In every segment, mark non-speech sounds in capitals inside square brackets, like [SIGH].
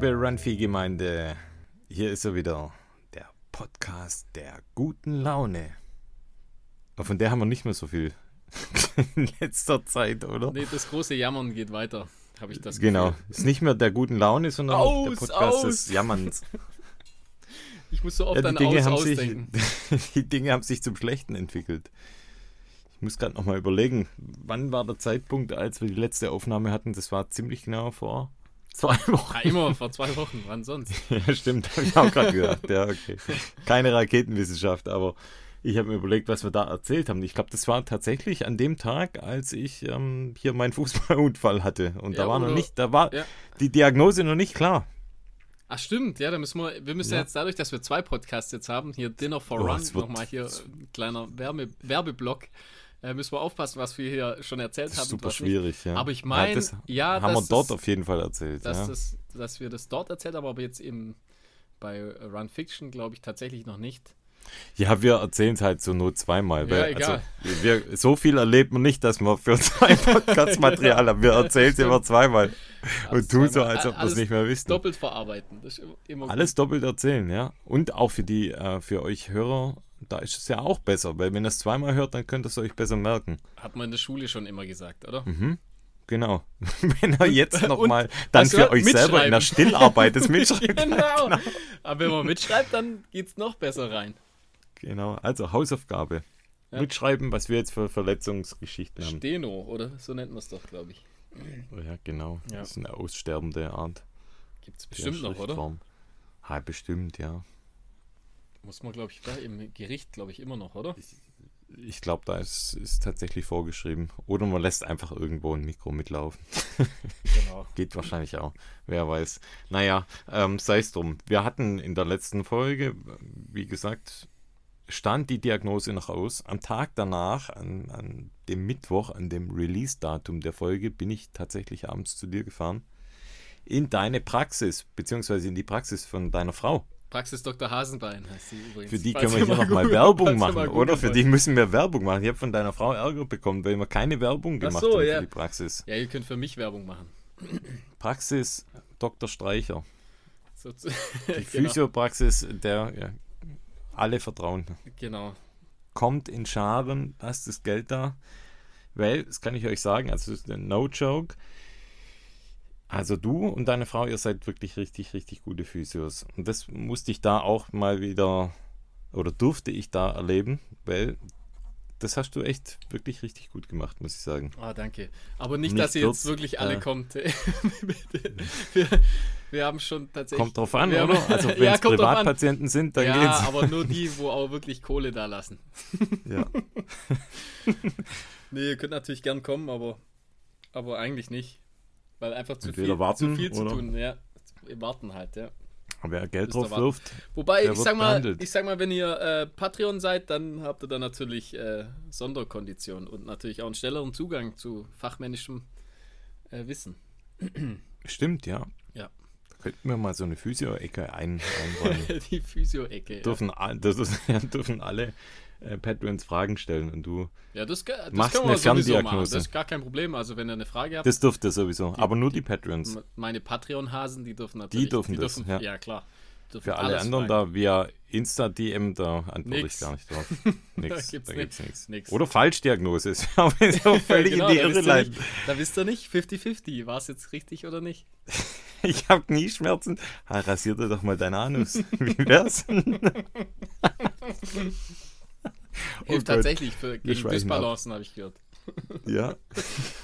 Liebe Runfee-Gemeinde. Hier ist er wieder, der Podcast der guten Laune. Aber von der haben wir nicht mehr so viel [LAUGHS] in letzter Zeit, oder? Nee, das große Jammern geht weiter, habe ich das Genau, Gefühl. ist nicht mehr der guten Laune, sondern Aus, der Podcast aus. des Jammerns. [LAUGHS] Ich muss so oft Ja, die, an Dinge Aus haben sich, ausdenken. [LAUGHS] die Dinge haben sich zum Schlechten entwickelt. Ich muss gerade nochmal überlegen, wann war der Zeitpunkt, als wir die letzte Aufnahme hatten? Das war ziemlich genau vor zwei [LAUGHS] Wochen. Ja, immer vor zwei Wochen, wann sonst? [LAUGHS] Ja, stimmt, habe ich auch gerade gedacht. Ja, okay. Keine Raketenwissenschaft, aber ich habe mir überlegt, was wir da erzählt haben. Ich glaube, das war tatsächlich an dem Tag, als ich ähm, hier meinen Fußballunfall hatte. Und da Ja, war noch nicht, da war Ja. die Diagnose noch nicht klar. Ach stimmt, ja, da müssen wir, wir müssen Ja. jetzt dadurch, dass wir zwei Podcasts jetzt haben, hier Dinner for Oh, Run, nochmal hier ein kleiner Werbe, Werbeblock, äh, müssen wir aufpassen, was wir hier schon erzählt Das ist haben. super schwierig. Ja. Aber ich meine, das ja, haben wir dort auf jeden Fall erzählt. dass, ja. das, dass wir das dort erzählt haben, aber jetzt eben bei Run Fiction glaube ich tatsächlich noch nicht. ja, wir erzählen es halt so nur zweimal. Ja, weil, egal. Also, wir, so viel erlebt man nicht, dass [LAUGHS] wir für zwei Podcasts Material haben. Wir erzählen es immer zweimal. Und tun so, als ob wir es nicht mehr wissen. Doppelt verarbeiten. Gut. Alles doppelt erzählen, ja. Und auch für die, äh, für euch Hörer, da ist es ja auch besser, weil wenn ihr es zweimal hört, dann könnt ihr es euch besser merken. Hat man in der Schule schon immer gesagt, oder? Mhm. Genau. [LAUGHS] wenn ihr jetzt nochmal dann für euch selber in der. Stillarbeit das [LAUGHS] mitschreibt. genau. Aber wenn man mitschreibt, dann geht's noch besser rein. genau. Also Hausaufgabe. Ja. Mitschreiben, was wir jetzt für Verletzungsgeschichten haben. Steno, oder? So nennt man es doch, glaube ich. Oh ja, genau. Ja. Das ist eine aussterbende Art. Gibt's der bestimmt noch, oder? Ha, bestimmt, ja. Muss man, glaube ich, da im Gericht, glaube ich, immer noch, oder? Ich glaube, da ist, ist tatsächlich vorgeschrieben. Oder man lässt einfach irgendwo ein Mikro mitlaufen. [LAUGHS] Genau. [LAUGHS] Geht wahrscheinlich auch. Wer weiß. Naja, ähm, sei es drum. Wir hatten in der letzten Folge, wie gesagt, stand die Diagnose noch aus. Am Tag danach, an, an dem Mittwoch, an dem Release-Datum der Folge, bin ich tatsächlich abends zu dir gefahren. In deine Praxis, beziehungsweise in die Praxis von deiner Frau. Praxis Dr. Hasenbein heißt die übrigens. Für die können wir hier nochmal Werbung machen, oder? Für die müssen wir Werbung machen. Ich habe von deiner Frau Ärger bekommen, weil wir keine Werbung gemacht so, haben ja. für die Praxis. Ja, ihr könnt für mich Werbung machen. Praxis Dr. Streicher. So zu- Die [LAUGHS] genau, Physiopraxis, der ja, alle vertrauen. genau. Kommt in Scharen, lasst das Geld da. Weil, das kann ich euch sagen, also das ist ein No-Joke. Also du und deine Frau, ihr seid wirklich richtig, richtig gute Physios. Und das musste ich da auch mal wieder, oder durfte ich da erleben, weil das hast du echt wirklich richtig gut gemacht, muss ich sagen. Ah, danke. Aber nicht, Mich dass ihr jetzt wirklich alle äh, kommt. [LAUGHS] Wir, wir haben schon tatsächlich. Kommt drauf an, haben- oder? Also [LAUGHS] wenn ja, es. Privatpatienten sind, dann ja, geht's. aber nur die, wo auch wirklich Kohle da lassen. [LAUGHS] Ja. Nee, ihr könnt natürlich gern kommen, aber, aber eigentlich nicht. Weil einfach zu Entweder viel, warten, zu viel zu tun. Ja, wir warten halt, ja. Wer Geld drauf wirft, Wobei, ich sag, mal, behandelt. ich sag mal, wenn ihr äh, Patreon seid, dann habt ihr da natürlich äh, Sonderkonditionen und natürlich auch einen schnelleren Zugang zu fachmännischem äh, Wissen. [CLEARS THROAT] stimmt, ja. Ja. Da könnten wir mal so eine Physio-Ecke ein, einräumen. [LAUGHS] Die Physio-Ecke. Dürfen, ja, dürfen [LAUGHS] alle äh, Patrons Fragen stellen und du, ja, das, das Machst eine. Ferndiagnose. Das ist gar kein Problem. Also, wenn ihr eine Frage habt, das dürft ihr sowieso, aber nur die Patrons. m- meine Patreon-Hasen, die dürfen natürlich. dürfen das, ja. ja. klar. Dürfen Für alle anderen fragen. da via Insta-DM, da antworte Nix. ich gar nicht drauf. [LAUGHS] Nix, gibt's da gibt's nichts. Nix. Oder Falschdiagnose, [LAUGHS] ist [LAUGHS] völlig Genau, in die da Irre wisst ihr leiten. nicht- Da wisst ihr nicht, 50-50, war es jetzt richtig oder nicht? Ich habe Knieschmerzen. Ha, rasier dir doch mal deinen Anus. Wie wär's? [LAUGHS] Oh Hilft Gott. tatsächlich für gegen Dysbalancen, habe ich gehört. [LAUGHS] Ja.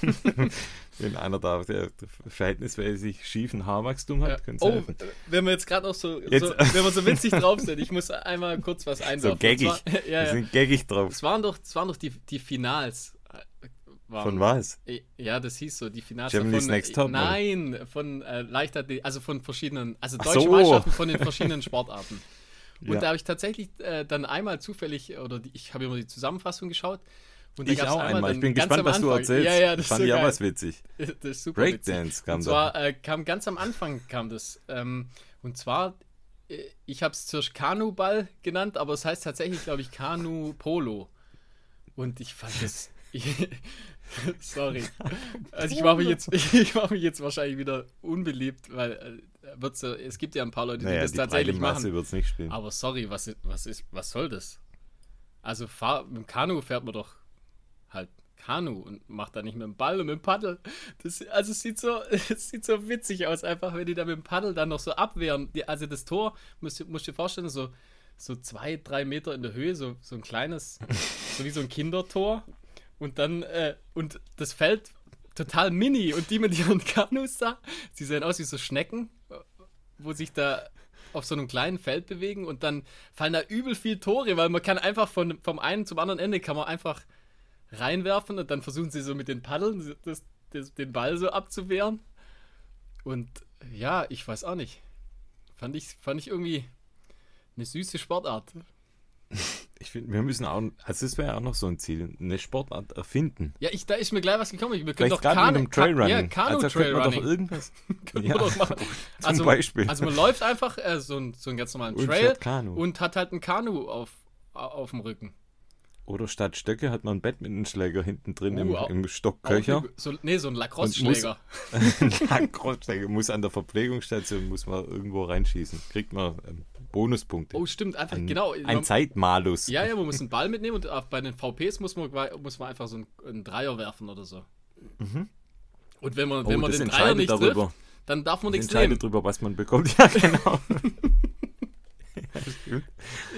[LAUGHS] Wenn einer da der verhältnismäßig schiefen Haarwachstum hat, Ja. könnte Oh, helfen. wenn wir jetzt gerade auch so, Jetzt- so, wenn wir so witzig drauf sind, ich muss einmal kurz was einwerfen. So gaggig. Zwar- ja, Wir sind gaggig drauf. Es waren doch, es waren doch die, die Finals. äh, Waren, Von was? Ja, das hieß so, die Finals Germany's von, Next Top? Nein, von äh, Leichtathletik, also von verschiedenen, also deutsche so. Mannschaften von den verschiedenen Sportarten. Und Ja. da habe ich tatsächlich äh, dann einmal zufällig, oder die, ich habe immer die Zusammenfassung geschaut. Und da Ich auch einmal. Ich bin gespannt, was du erzählst. Ja, ja, das Fand ist ich so auch was witzig. [LAUGHS] Das ist super Breakdance witzig. kam Und da. zwar äh, kam ganz am Anfang kam das. Ähm, und zwar, äh, ich habe es zuerst Kanu-Ball genannt, aber es heißt tatsächlich, glaube ich, Kanu-Polo. Und ich fand das. [LAUGHS] [LAUGHS] Sorry. [LAUGHS] Also ich mache mich jetzt, [LAUGHS] ich mache mich jetzt wahrscheinlich wieder unbeliebt, weil äh, wird's, ja- es gibt ja ein paar Leute, die Naja, das die tatsächlich Masse machen. wird es nicht spielen. Aber sorry, was, ist- was ist, was soll das? Also fahr, mit dem Kanu fährt man doch halt Kanu und macht da nicht mit dem Ball und mit dem Paddel. Das, also es sieht so, es sieht so witzig aus, einfach wenn die da mit dem Paddel dann noch so abwehren. Die, also das Tor, musst, du- musst du dir vorstellen, so, so zwei, drei Meter in der Höhe, so, so ein kleines, so wie so ein Kindertor. Und dann, äh, und das Feld total mini und die mit ihren [LAUGHS] Kanus da, sie sehen aus wie so Schnecken, wo sich da auf so einem kleinen Feld bewegen und dann fallen da übel viel Tore, weil man kann einfach von, vom einen zum anderen Ende kann man einfach reinwerfen und dann versuchen sie so mit den Paddeln das, das, den Ball so abzuwehren. Und ja, ich weiß auch nicht. Fand ich, fand ich irgendwie eine süße Sportart. [LAUGHS] Ich finde, wir müssen auch, also das wäre auch noch so ein Ziel, eine Sportart erfinden. Ja, ich, da ist mir gleich was gekommen. Wir können Vielleicht doch Kanu, Trailrunning. ja, Kanu also man doch Trailrunning. irgendwas. [LAUGHS] Können ja, wir doch machen. [LAUGHS] zum Also, Beispiel. also man läuft einfach äh, so, ein, so einen ganz normalen Und Trail und hat halt ein Kanu auf, auf dem Rücken. Oder statt Stöcke hat man einen Badmintonschläger hinten drin im, Uh, im Auch Stockköcher. eine- So, nee, so ein Lacrosse-Schläger. [LAUGHS] Lacrosse-Schläger muss an der Verpflegungsstation muss man irgendwo reinschießen. Kriegt man ähm, Bonuspunkte. Oh, stimmt, einfach, ein, genau. ein Man- Zeitmalus. Ja, ja, man muss einen Ball mitnehmen und auf- bei den VPs muss man, muss man einfach so einen, einen Dreier werfen oder so. Und wenn man, wenn Mhm. Oh, man das den Dreier nicht darüber. trifft, dann darf man Das nichts nehmen. darüber, was man bekommt. [LAUGHS] Ja, genau. [LAUGHS]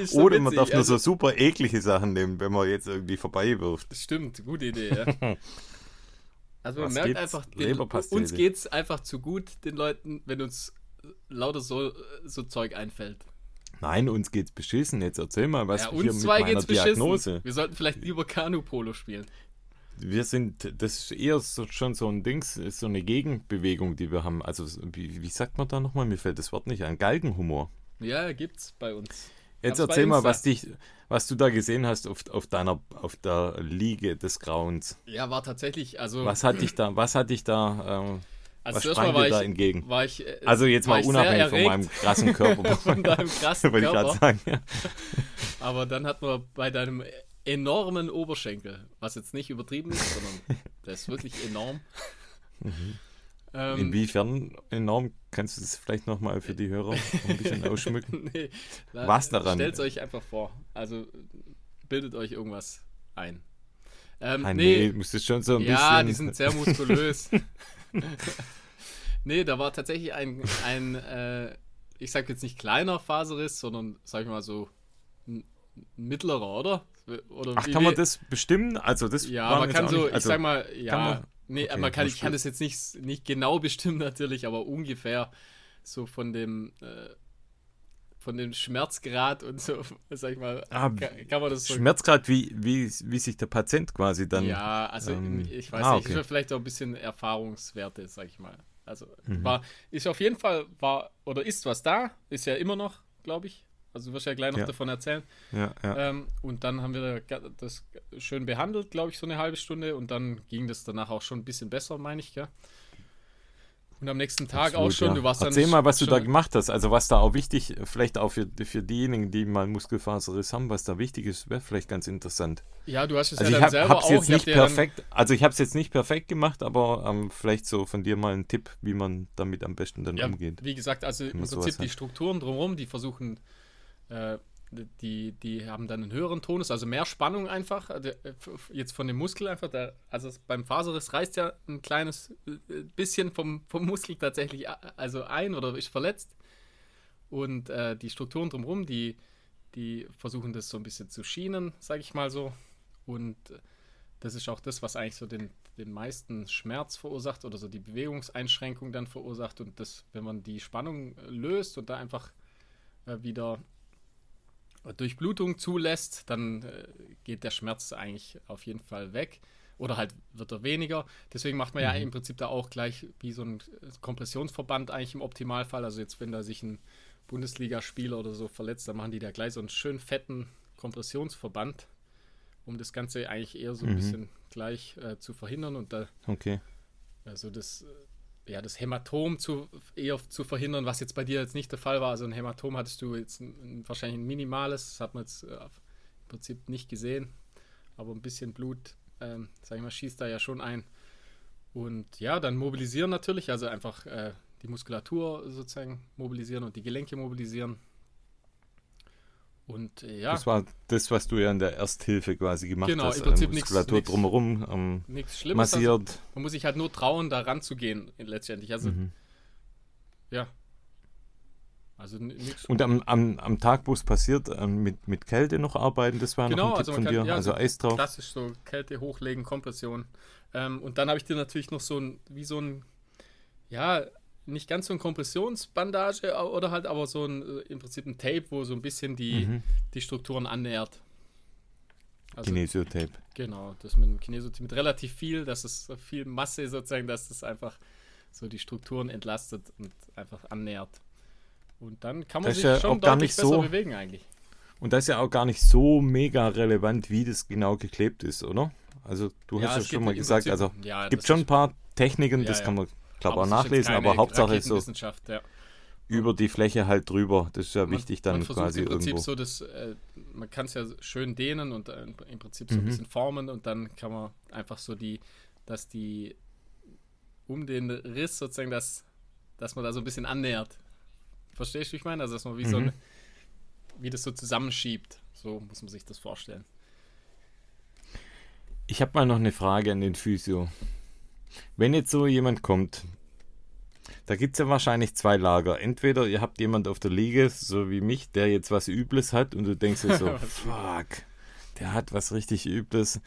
So Oder man witzig, darf nur so also- super eklige Sachen nehmen, wenn man jetzt irgendwie vorbeiwirft. Stimmt, gute Idee, ja. [LAUGHS] Also man Was merkt einfach, den, uns geht's einfach zu gut, den Leuten, wenn uns lauter so, so Zeug einfällt. Nein, uns geht's beschissen. Jetzt erzähl mal, was ja, hier uns mit zwei meiner geht's beschissen. Diagnose. Wir sollten vielleicht lieber Kanu-Polo spielen. Wir sind, das ist eher so, schon so ein Dings, ist so eine Gegenbewegung, die wir haben. Also, wie, wie sagt man da nochmal? Mir fällt das Wort nicht ein. Galgenhumor. Ja, gibt's bei uns. Jetzt Hab's erzähl mal, was dich, was du da gesehen hast auf, auf deiner, auf der Liege des Grauens. Ja, war tatsächlich, also, Was hat dich da, was hat dich da, ähm, also was sprang dir da ich, entgegen? ich, äh, Also jetzt mal unabhängig von meinem krassen Körper. [LAUGHS] von deinem krassen [LAUGHS] Wollte ich Körper. sagen. Ja. [LAUGHS] Aber dann hat man bei deinem enormen Oberschenkel, was jetzt nicht übertrieben ist, sondern der ist wirklich enorm. Ähm, Inwiefern enorm? Kannst du das vielleicht nochmal für die Hörer ein bisschen ausschmücken? nee, Was daran? Stellt euch einfach vor. Also bildet euch irgendwas ein. Ähm, Ah, nee, nee, muss das schon so ein ja, bisschen. die sind sehr muskulös. [LAUGHS] nee, da war tatsächlich ein, ein äh, ich sag jetzt nicht kleiner Faserriss, sondern sag ich mal so ein mittlerer, oder? oder Ach, wie kann man das bestimmen? Also das Ja, man kann so, nicht, ich also, sag mal, ja, man- nee, okay, man kann, ich kann das jetzt nicht, nicht genau bestimmen natürlich, aber ungefähr so von dem, äh, von dem Schmerzgrad und so, sag ich mal, Ah, kann, man das so Schmerzgrad, wie, wie, wie sich der Patient quasi dann. Ja, also ähm, ich weiß ah, nicht, okay. vielleicht auch ein bisschen Erfahrungswerte, sag ich mal. Also Mhm. war, ist auf jeden Fall, war, oder ist was da, ist ja immer noch, glaube ich. Also du wirst ja gleich noch Ja. davon erzählen. Ja, ja. Ähm, und dann haben wir da das schön behandelt, glaube ich, so eine halbe Stunde. Und dann ging das danach auch schon ein bisschen besser, meine ich, gell? Und am nächsten Tag Absolut, auch schon, ja. du warst dann. Erzähl mal, was du da gemacht hast. Also was da auch wichtig, vielleicht auch für, für diejenigen, die mal Muskelfaserriss haben, was da wichtig ist, wäre vielleicht ganz interessant. Ja, du hast es Also ja ich dann habe selber es auch. jetzt ich hab nicht perfekt, also ich habe es jetzt nicht perfekt gemacht, aber ähm, vielleicht so von dir mal ein Tipp, wie man damit am besten dann Ja, umgeht. wie gesagt, also im Prinzip die. Strukturen drumherum, die versuchen, äh, die, die haben dann einen höheren Tonus, also mehr Spannung einfach. Äh, f- jetzt von dem Muskel einfach, der, also beim Faserriss reißt ja ein kleines äh, bisschen vom, vom Muskel tatsächlich also ein oder ist verletzt. Und äh, die Strukturen drumherum, die, die versuchen das so ein bisschen zu schienen, sage ich mal so. Und äh, das ist auch das, was eigentlich so den, den meisten Schmerz verursacht oder so die Bewegungseinschränkung dann verursacht. Und das, wenn man die Spannung äh, löst und da einfach äh, wieder Durchblutung zulässt, dann äh, geht der Schmerz eigentlich auf jeden Fall weg. Oder halt wird er weniger. Deswegen macht man ja im Prinzip da auch gleich wie so ein äh, Kompressionsverband eigentlich im Optimalfall. Also jetzt, wenn da sich ein Bundesligaspieler oder so verletzt, dann machen die da gleich so einen schön fetten Kompressionsverband, um das Ganze eigentlich eher so ein Mhm. bisschen gleich äh, zu verhindern und da Okay. also das, äh, ja, das Hämatom zu, eher zu verhindern, was jetzt bei dir jetzt nicht der Fall war. Also ein Hämatom hattest du jetzt ein, ein, wahrscheinlich ein minimales, das hat man jetzt äh, im Prinzip nicht gesehen, aber ein bisschen Blut ähm, sag ich mal, schießt da ja schon ein. Und ja, dann mobilisieren natürlich, also einfach äh, die Muskulatur sozusagen mobilisieren und die Gelenke mobilisieren. Und äh, ja. Das war das, was du ja in der Ersthilfe quasi gemacht Genau, hast. im Prinzip nix- Muskulatur nix- drumherum ähm, nichts Schlimmes. Also, massiert. man muss sich halt nur trauen, da ranzugehen letztendlich. Also Mhm. ja. Also nichts. Und am, am, am Tag, wo es passiert, ähm, mit, mit Kälte noch arbeiten, das war Genau, noch ein also Tipp von kann- dir. ja, also so Eis drauf. Klassisch so Kälte hochlegen, Kompression. Ähm, und dann habe ich dir natürlich noch so ein, wie so ein, ja, nicht ganz so ein Kompressionsbandage oder halt aber so ein, äh, im Prinzip ein Tape, wo so ein bisschen die, Mhm. die Strukturen annähert. Also, Kinesiotape. genau, das mit dem Kinesotape mit relativ viel, dass es so viel Masse sozusagen, dass es einfach so die Strukturen entlastet und einfach annähert. Und dann kann man Das sich ja schon auch gar deutlich nicht besser so- bewegen eigentlich. Und das ist ja auch gar nicht so mega relevant, wie das genau geklebt ist, oder? Also du hast ja schon mal gesagt, Prinzip- also ja, gibt das schon ein paar Techniken, Ja, das ja. kann man, glaube auch nachlesen, aber Hauptsache ist so ja. über die Fläche halt drüber. Das ist ja wichtig dann man quasi im Prinzip irgendwo. so das, äh, man kann es ja schön dehnen und äh, im Prinzip so ein Mhm. bisschen formen und dann kann man einfach so die, dass die um den Riss sozusagen, dass, dass man da so ein bisschen annähert. Verstehst du, wie ich meine? Also dass man wie so Mhm. ein, wie das so zusammenschiebt. So muss man sich das vorstellen. Ich habe mal noch eine Frage an den Physio. Wenn jetzt so jemand kommt, da gibt es ja wahrscheinlich zwei Lager. Entweder ihr habt jemand auf der Liege, so wie mich, der jetzt was Übles hat und du denkst dir so, [LAUGHS] fuck, der hat was richtig Übles.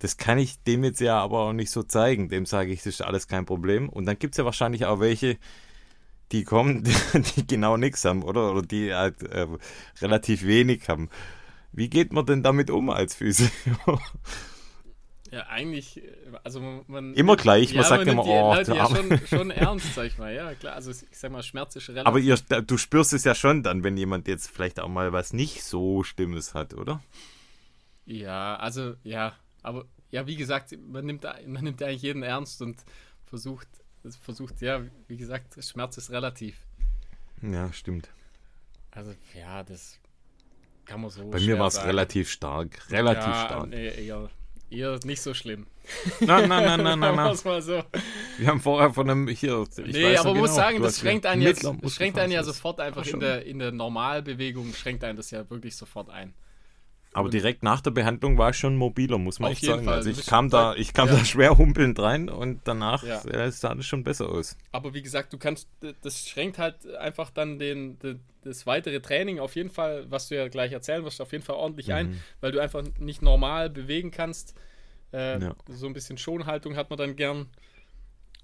Das kann ich dem jetzt ja aber auch nicht so zeigen. Dem sage ich, das ist alles kein Problem. Und dann gibt es ja wahrscheinlich auch welche, die kommen, [LAUGHS] die genau nichts haben, oder? Oder die halt äh, relativ wenig haben. Wie geht man denn damit um als Physio? [LAUGHS] Ja, eigentlich, äh, also man, Immer gleich, man sagt immer, die oh, der ja schon, [LAUGHS] schon ernst, sag ich mal. Ja, klar, also ich sag mal, Schmerz ist relativ Aber ihr, du spürst es ja schon dann, wenn jemand jetzt vielleicht auch mal was nicht so Stimmes hat, oder? Ja, also ja, aber ja, wie gesagt, man nimmt, man nimmt eigentlich jeden ernst und versucht, versucht, ja, wie gesagt, Schmerz ist relativ. Ja, stimmt. Also ja, das kann man so. Bei mir war es relativ stark. Relativ ja, stark. Nee, eher, eher nicht so schlimm. Nein, nein, nein, nein, nein, Sagen wir nein. mal so. Wir haben vorher von einem hier. Ich nee, aber man muss genau, sagen, du das schränkt einen jetzt, schränkt einen ja sofort einfach Ach, in der, in der Normalbewegung, schränkt einen das ja wirklich sofort ein. Aber direkt nach der Behandlung war ich schon mobiler, muss man echt jeden sagen. Fall, Also ich kam da, ich kam ja. da [LAUGHS] schwer humpelnd rein und danach Ja. äh, sah das schon besser aus. Aber wie gesagt, du kannst, das schränkt halt einfach dann den, den, das weitere Training auf jeden Fall, was du ja gleich erzählen wirst, auf jeden Fall ordentlich ein, weil du einfach nicht normal bewegen kannst. Äh, Ja. So ein bisschen Schonhaltung hat man dann gern.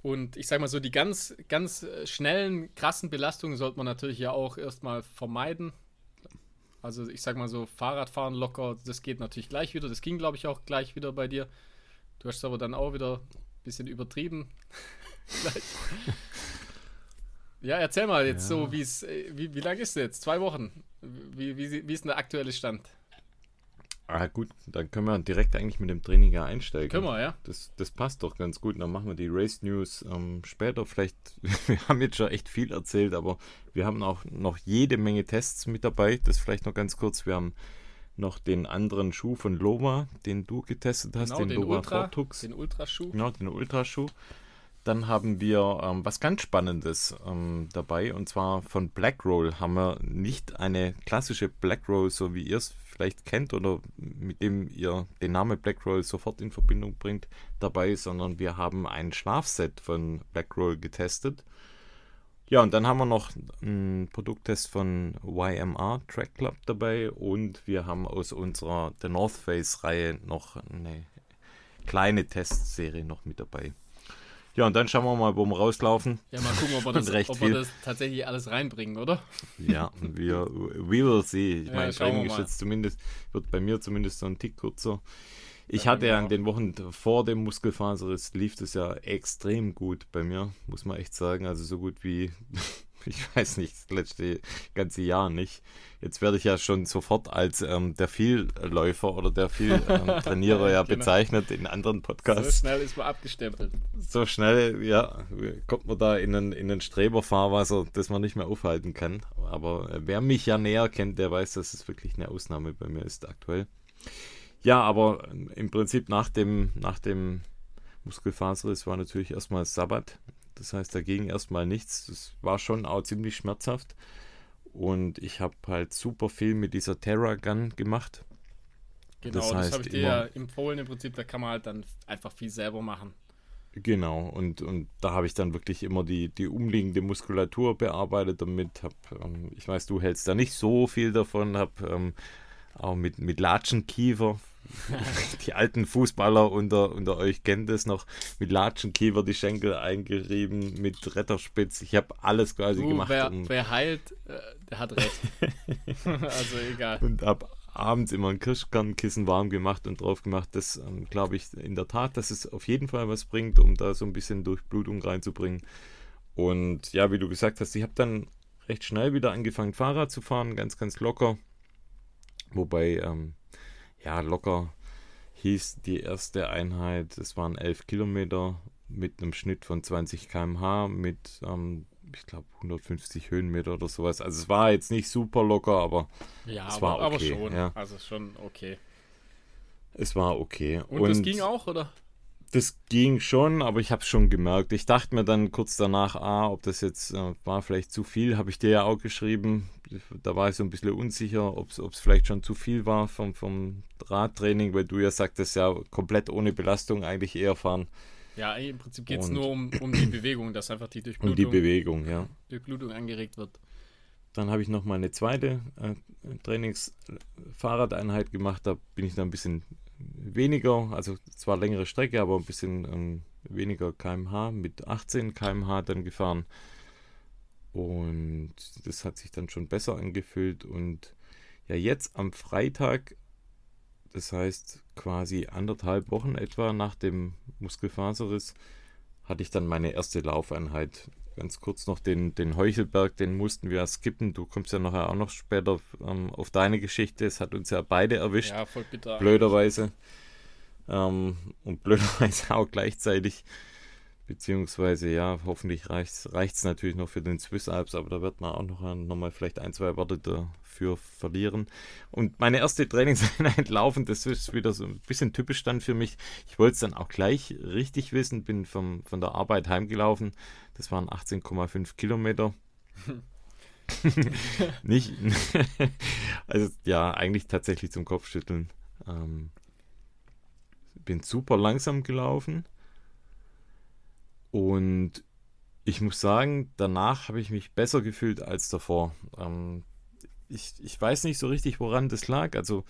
Und ich sag mal so, die ganz, ganz schnellen, krassen Belastungen sollte man natürlich ja auch erstmal vermeiden. Also ich sag mal so, Fahrradfahren locker, das geht natürlich gleich wieder. Das ging, glaube ich, auch gleich wieder bei dir. Du hast es aber dann auch wieder ein bisschen übertrieben. [LAUGHS] Ja, erzähl mal jetzt Ja. so, wie es, äh, wie, wie lange ist es jetzt? Zwei Wochen. Wie, wie, wie ist denn der aktuelle Stand? Ah gut, dann können wir direkt eigentlich mit dem Training ja einsteigen. Können wir, ja? Das, das passt doch ganz gut. Dann machen wir die Race News ähm, später. Vielleicht, [LAUGHS] wir haben jetzt schon echt viel erzählt, aber wir haben auch noch jede Menge Tests mit dabei. Das vielleicht noch ganz kurz. Wir haben noch den anderen Schuh von Loma, den du getestet hast, Genau, den, den Loma Ultra, Vortux. den Ultraschuh. Genau, den Ultraschuh. Dann haben wir ähm, was ganz Spannendes ähm, dabei und zwar von Blackroll haben wir nicht eine klassische Blackroll, so wie ihr es vielleicht kennt oder mit dem ihr den Namen Blackroll sofort in Verbindung bringt, dabei, sondern wir haben ein Schlafset von Blackroll getestet. Ja, und dann haben wir noch einen Produkttest von YMR Track Club dabei und wir haben aus unserer The North Face Reihe noch eine kleine Testserie noch mit dabei. Ja, und dann schauen wir mal, wo wir rauslaufen. Ja, mal gucken, ob wir [LAUGHS] das, recht ob wir das tatsächlich alles reinbringen, oder? Ja, [LAUGHS] wir we will see. Ich Ja, meine, Training ist jetzt zumindest, wird bei mir zumindest so ein Tick kürzer. Ich Ja, hatte ja genau. in den Wochen vor dem Muskelfaserriss lief das ja extrem gut bei mir, muss man echt sagen. Also so gut wie, [LAUGHS] ich weiß nicht, das letzte ganze Jahr nicht. Jetzt werde ich ja schon sofort als ähm, der Vielläufer oder der Viel-Trainierer [LAUGHS] ja Genau. bezeichnet in anderen So Podcasts. schnell ist man abgestempelt. So schnell, ja, kommt man da in ein, in ein Streberfahrwasser, das man nicht mehr aufhalten kann. Aber äh, wer mich ja näher kennt, der weiß, dass es wirklich eine Ausnahme bei mir ist aktuell. ja, aber im Prinzip nach dem, nach dem Muskelfaserriss war natürlich erstmal Sabbat. Das heißt, da ging erstmal nichts. Das war schon auch ziemlich schmerzhaft. Und ich habe halt super viel mit dieser Terra Gun gemacht. Genau, das, heißt das habe ich dir ja empfohlen im Prinzip. Da kann man halt dann einfach viel selber machen. Genau, und, und da habe ich dann wirklich immer die, die umliegende Muskulatur bearbeitet damit. Hab, ähm, ich weiß, du hältst da nicht so viel davon, habe ähm, auch mit, mit Latschenkiefer, [LAUGHS] die alten Fußballer unter, unter euch kennen das noch, mit Latschenkiefer die Schenkel eingerieben, mit Retterspitz. Ich habe alles quasi du, gemacht. Wer, um, wer heilt, äh, der hat recht. [LAUGHS] also egal. Und habe abends immer ein Kirschkernkissen warm gemacht und drauf gemacht. Das ähm, glaube ich in der Tat, dass es auf jeden Fall was bringt, um da so ein bisschen Durchblutung reinzubringen. Und ja, wie du gesagt hast, ich habe dann recht schnell wieder angefangen, Fahrrad zu fahren, ganz, ganz locker. Wobei, ähm, ja, locker hieß die erste Einheit, es waren 11 Kilometer mit einem Schnitt von 20 km/h mit ähm, ich glaube, 150 Höhenmeter oder sowas. Also es war jetzt nicht super locker, aber ja, es aber, war okay. aber schon. Ja. Also schon okay. Es war okay. Und, Und das ging auch, oder? Das ging schon, aber ich habe es schon gemerkt. Ich dachte mir dann kurz danach, ah, ob das jetzt äh, war vielleicht zu viel, habe ich dir ja auch geschrieben. Da war ich so ein bisschen unsicher, ob es vielleicht schon zu viel war vom, vom Radtraining, weil du ja sagtest, ja, komplett ohne Belastung eigentlich eher fahren. Ja, im Prinzip geht es nur um, um die Bewegung, dass einfach die Durchblutung, um die Bewegung, ja. Durchblutung angeregt wird. Dann habe ich noch mal eine zweite äh, Trainings-Fahrradeinheit gemacht. Da bin ich dann ein bisschen weniger, also zwar längere Strecke, aber ein bisschen ähm, weniger kmh, mit 18 kmh dann gefahren. Und das hat sich dann schon besser angefühlt. Und ja, jetzt am Freitag das heißt, quasi anderthalb Wochen etwa nach dem Muskelfaserriss hatte ich dann meine erste Laufeinheit. Ganz kurz noch den, den Heuchelberg, den mussten wir skippen. Du kommst ja nachher auch noch später ähm, auf deine Geschichte. Es hat uns ja beide erwischt. Ja, voll bitter. Blöderweise. Ähm, und blöderweise [LAUGHS] auch gleichzeitig. Beziehungsweise, ja, hoffentlich reicht es natürlich noch für den Swiss Alps, aber da wird man auch noch, noch mal vielleicht ein, zwei Worte dafür verlieren. Und meine erste Trainingseinheit [LAUGHS] laufen, das ist wieder so ein bisschen typisch dann für mich. Ich wollte es dann auch gleich richtig wissen, bin vom, von der Arbeit heimgelaufen. Das waren 18,5 Kilometer. [LAUGHS] Nicht, [LAUGHS] also ja, eigentlich tatsächlich zum Kopfschütteln. Ähm, bin super langsam gelaufen und ich muss sagen, danach habe ich mich besser gefühlt als davor. Ähm, ich, ich weiß nicht so richtig, woran das lag. Also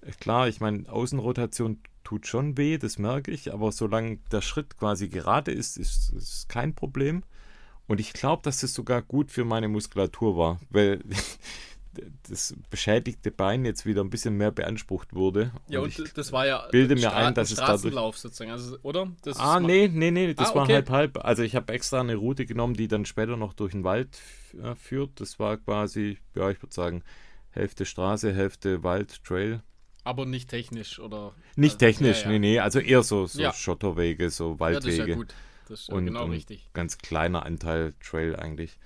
äh, klar, ich meine, Außenrotation tut schon weh, das merke ich, aber solange der Schritt quasi gerade ist, ist es kein Problem. Und ich glaube, dass das sogar gut für meine Muskulatur war, weil [LAUGHS] das beschädigte Bein jetzt wieder ein bisschen mehr beansprucht wurde. Ja, und, und das war ja bilde mir ein, dass es Straßenlauf sozusagen, also, oder? Das ah, nee, nee, nee, das ah, war okay. halb halb. Also ich habe extra eine Route genommen, die dann später noch durch den Wald äh, führt. Das war quasi, ja, ich würde sagen, Hälfte Straße, Hälfte Wald, Trail. Aber nicht technisch, oder? Nicht also, technisch, ja, ja. nee, nee, also eher so, so ja. Schotterwege, so Waldwege. Ja, das ist ja gut. Das ist und, genau richtig. Ganz kleiner Anteil Trail eigentlich.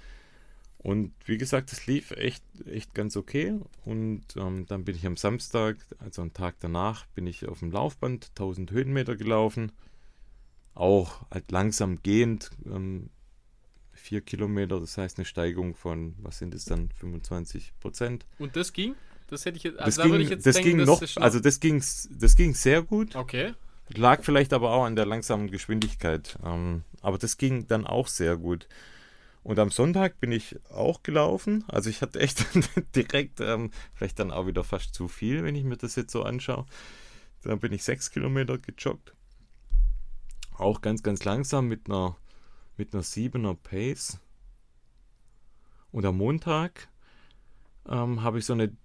Und wie gesagt, es lief echt, echt ganz okay. Und ähm, dann bin ich am Samstag, also am Tag danach, bin ich auf dem Laufband 1000 Höhenmeter gelaufen. Auch halt langsam gehend, ähm, 4 Kilometer, das heißt eine Steigung von, was sind es dann, 25 Prozent. Und das ging? Das hätte ich jetzt, also das da ging, jetzt das denken, ging noch, noch, also das ging, das ging sehr gut. Okay. Lag vielleicht aber auch an der langsamen Geschwindigkeit. Ähm, aber das ging dann auch sehr gut. Und am Sonntag bin ich auch gelaufen. Also ich hatte echt [LAUGHS] direkt, ähm, vielleicht dann auch wieder fast zu viel, wenn ich mir das jetzt so anschaue. Dann bin ich sechs Kilometer gejoggt. Auch ganz, ganz langsam mit einer, mit einer siebener Pace. Und am Montag ähm, habe ich so eine,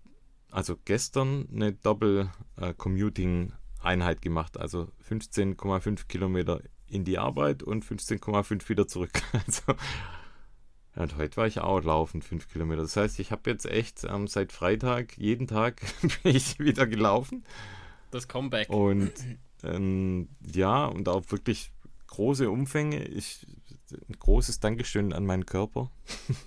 also gestern eine Doppel-Commuting-Einheit äh, gemacht. Also 15,5 Kilometer in die Arbeit und 15,5 wieder zurück. [LAUGHS] Also ja, und heute war ich auch laufen, fünf Kilometer. Das heißt, ich habe jetzt echt ähm, seit Freitag, jeden Tag [LAUGHS] bin ich wieder gelaufen. Das Comeback. Und [LAUGHS] ähm, ja, und auch wirklich große Umfänge. Ich, ein großes Dankeschön an meinen Körper,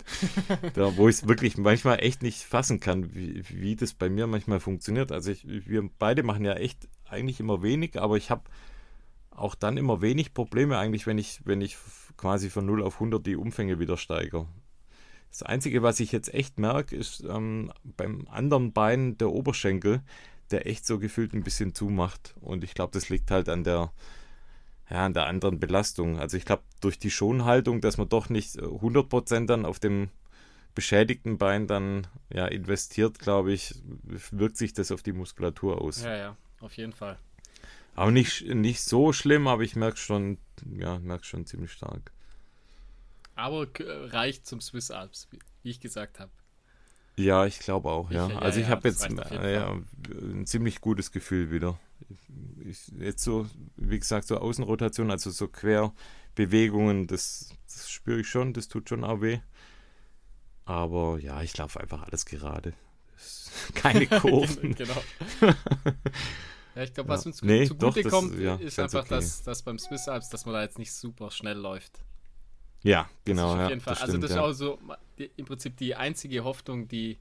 [LAUGHS] da, wo ich es wirklich manchmal echt nicht fassen kann, wie, wie das bei mir manchmal funktioniert. Also ich, wir beide machen ja echt eigentlich immer wenig, aber ich habe auch dann immer wenig Probleme eigentlich, wenn ich, wenn ich quasi von 0 auf 100 die Umfänge wieder steigere. Das Einzige, was ich jetzt echt merke, ist ähm, beim anderen Bein der Oberschenkel, der echt so gefühlt ein bisschen zumacht. Und ich glaube, das liegt halt an der, ja, an der anderen Belastung. Also ich glaube, durch die Schonhaltung, dass man doch nicht 100% dann auf dem beschädigten Bein dann ja, investiert, glaube ich, wirkt sich das auf die Muskulatur aus. Ja, ja, auf jeden Fall. Aber nicht, nicht so schlimm, aber ich merke schon, ja, merke schon ziemlich stark. Aber reicht zum Swiss Alps, wie ich gesagt habe. Ja, ich glaube auch, ja. Ich, ja also ich ja, habe jetzt ja, ein ziemlich gutes Gefühl wieder. Ich, jetzt so, wie gesagt, so Außenrotation, also so Querbewegungen, das, das spüre ich schon, das tut schon auch weh. Aber ja, ich laufe einfach alles gerade. [LAUGHS] Keine [LAUGHS] Kurven. genau. [LAUGHS] Ja, ich glaube, was uns nee, zugute doch, kommt, ja, ist einfach, okay. dass, dass beim Swiss Alps, dass man da jetzt nicht super schnell läuft. Ja, genau. auf jeden Fall. Das also stimmt, das ist auch so die, im Prinzip die einzige Hoffnung, die,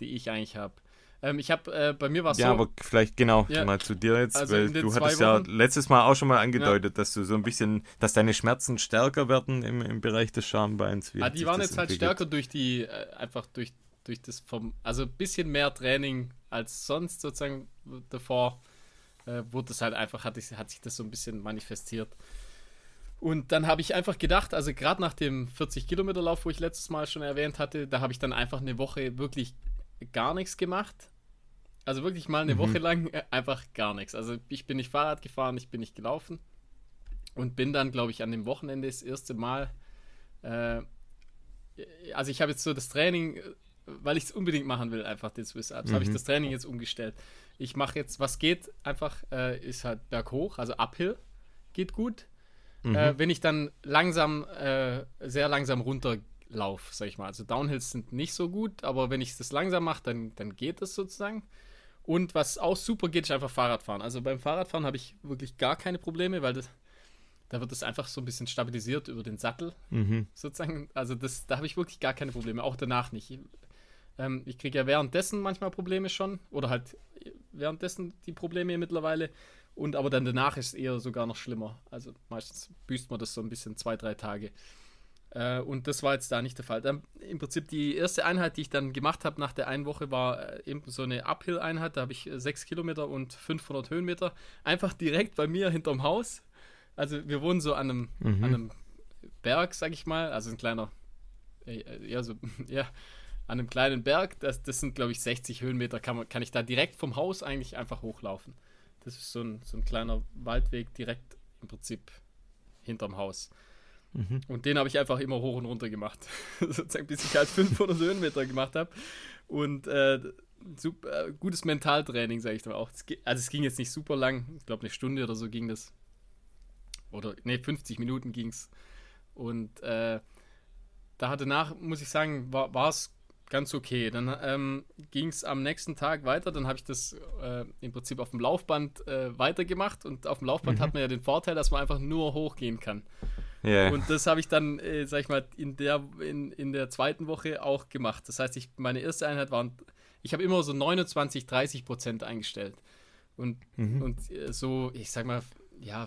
die ich eigentlich habe. Ähm, ich habe, äh, bei mir war es ja, so. Ja, aber vielleicht genau ja, mal zu dir jetzt, also weil du hattest Wochen, ja letztes Mal auch schon mal angedeutet, ja. dass du so ein bisschen, dass deine Schmerzen stärker werden im, im Bereich des Schambeins. Ah, die waren jetzt halt stärker durch die, äh, einfach durch, durch das vom, also ein bisschen mehr Training als sonst sozusagen davor äh, wurde es halt einfach, hat, hat sich das so ein bisschen manifestiert. Und dann habe ich einfach gedacht, also gerade nach dem 40-Kilometer-Lauf, wo ich letztes Mal schon erwähnt hatte, da habe ich dann einfach eine Woche wirklich gar nichts gemacht. Also wirklich mal eine mhm. Woche lang äh, einfach gar nichts. Also ich bin nicht Fahrrad gefahren, ich bin nicht gelaufen. Und bin dann, glaube ich, an dem Wochenende das erste Mal. Äh, also ich habe jetzt so das Training, weil ich es unbedingt machen will, einfach den Swiss Alps, mhm. habe ich das Training jetzt umgestellt. Ich mache jetzt, was geht, einfach äh, ist halt berghoch, also uphill, geht gut. Mhm. Äh, wenn ich dann langsam, äh, sehr langsam runterlaufe, sag ich mal. Also Downhills sind nicht so gut, aber wenn ich das langsam mache, dann, dann geht es sozusagen. Und was auch super geht, ist einfach Fahrradfahren. Also beim Fahrradfahren habe ich wirklich gar keine Probleme, weil das, da wird es einfach so ein bisschen stabilisiert über den Sattel, mhm. sozusagen. Also das, da habe ich wirklich gar keine Probleme, auch danach nicht. Ähm, ich kriege ja währenddessen manchmal Probleme schon oder halt währenddessen die Probleme mittlerweile. Und aber dann danach ist es eher sogar noch schlimmer. Also meistens büßt man das so ein bisschen zwei, drei Tage. Äh, und das war jetzt da nicht der Fall. Dann, Im Prinzip die erste Einheit, die ich dann gemacht habe nach der einen Woche, war äh, eben so eine Uphill-Einheit. Da habe ich äh, 6 Kilometer und 500 Höhenmeter. Einfach direkt bei mir hinterm Haus. Also wir wohnen so an einem, mhm. an einem Berg, sag ich mal. Also ein kleiner, äh ja, so, [LAUGHS] ja, an einem kleinen Berg. Das, das sind, glaube ich, 60 Höhenmeter. Kann, man, kann ich da direkt vom Haus eigentlich einfach hochlaufen. Das ist so ein, so ein kleiner Waldweg direkt im Prinzip hinterm Haus. Mhm. Und den habe ich einfach immer hoch und runter gemacht. [LAUGHS] Sozusagen, bis ich halt 500 [LAUGHS] Höhenmeter gemacht habe. Und äh, super, äh, gutes Mentaltraining, sage ich dann auch. Also es ging jetzt nicht super lang. Ich glaube, eine Stunde oder so ging das. Oder, ne, 50 Minuten ging es. Und äh, da hatte nach, muss ich sagen, war es ganz okay. Dann ähm, ging es am nächsten Tag weiter. Dann habe ich das äh, im Prinzip auf dem Laufband äh, weitergemacht. Und auf dem Laufband mhm. hat man ja den Vorteil, dass man einfach nur hochgehen kann. Yeah. Und das habe ich dann, äh, sag ich mal, in der, in, in der zweiten Woche auch gemacht. Das heißt, ich, meine erste Einheit waren, ich habe immer so 29, 30 Prozent eingestellt. Und, mhm. und äh, so, ich sag mal, ja,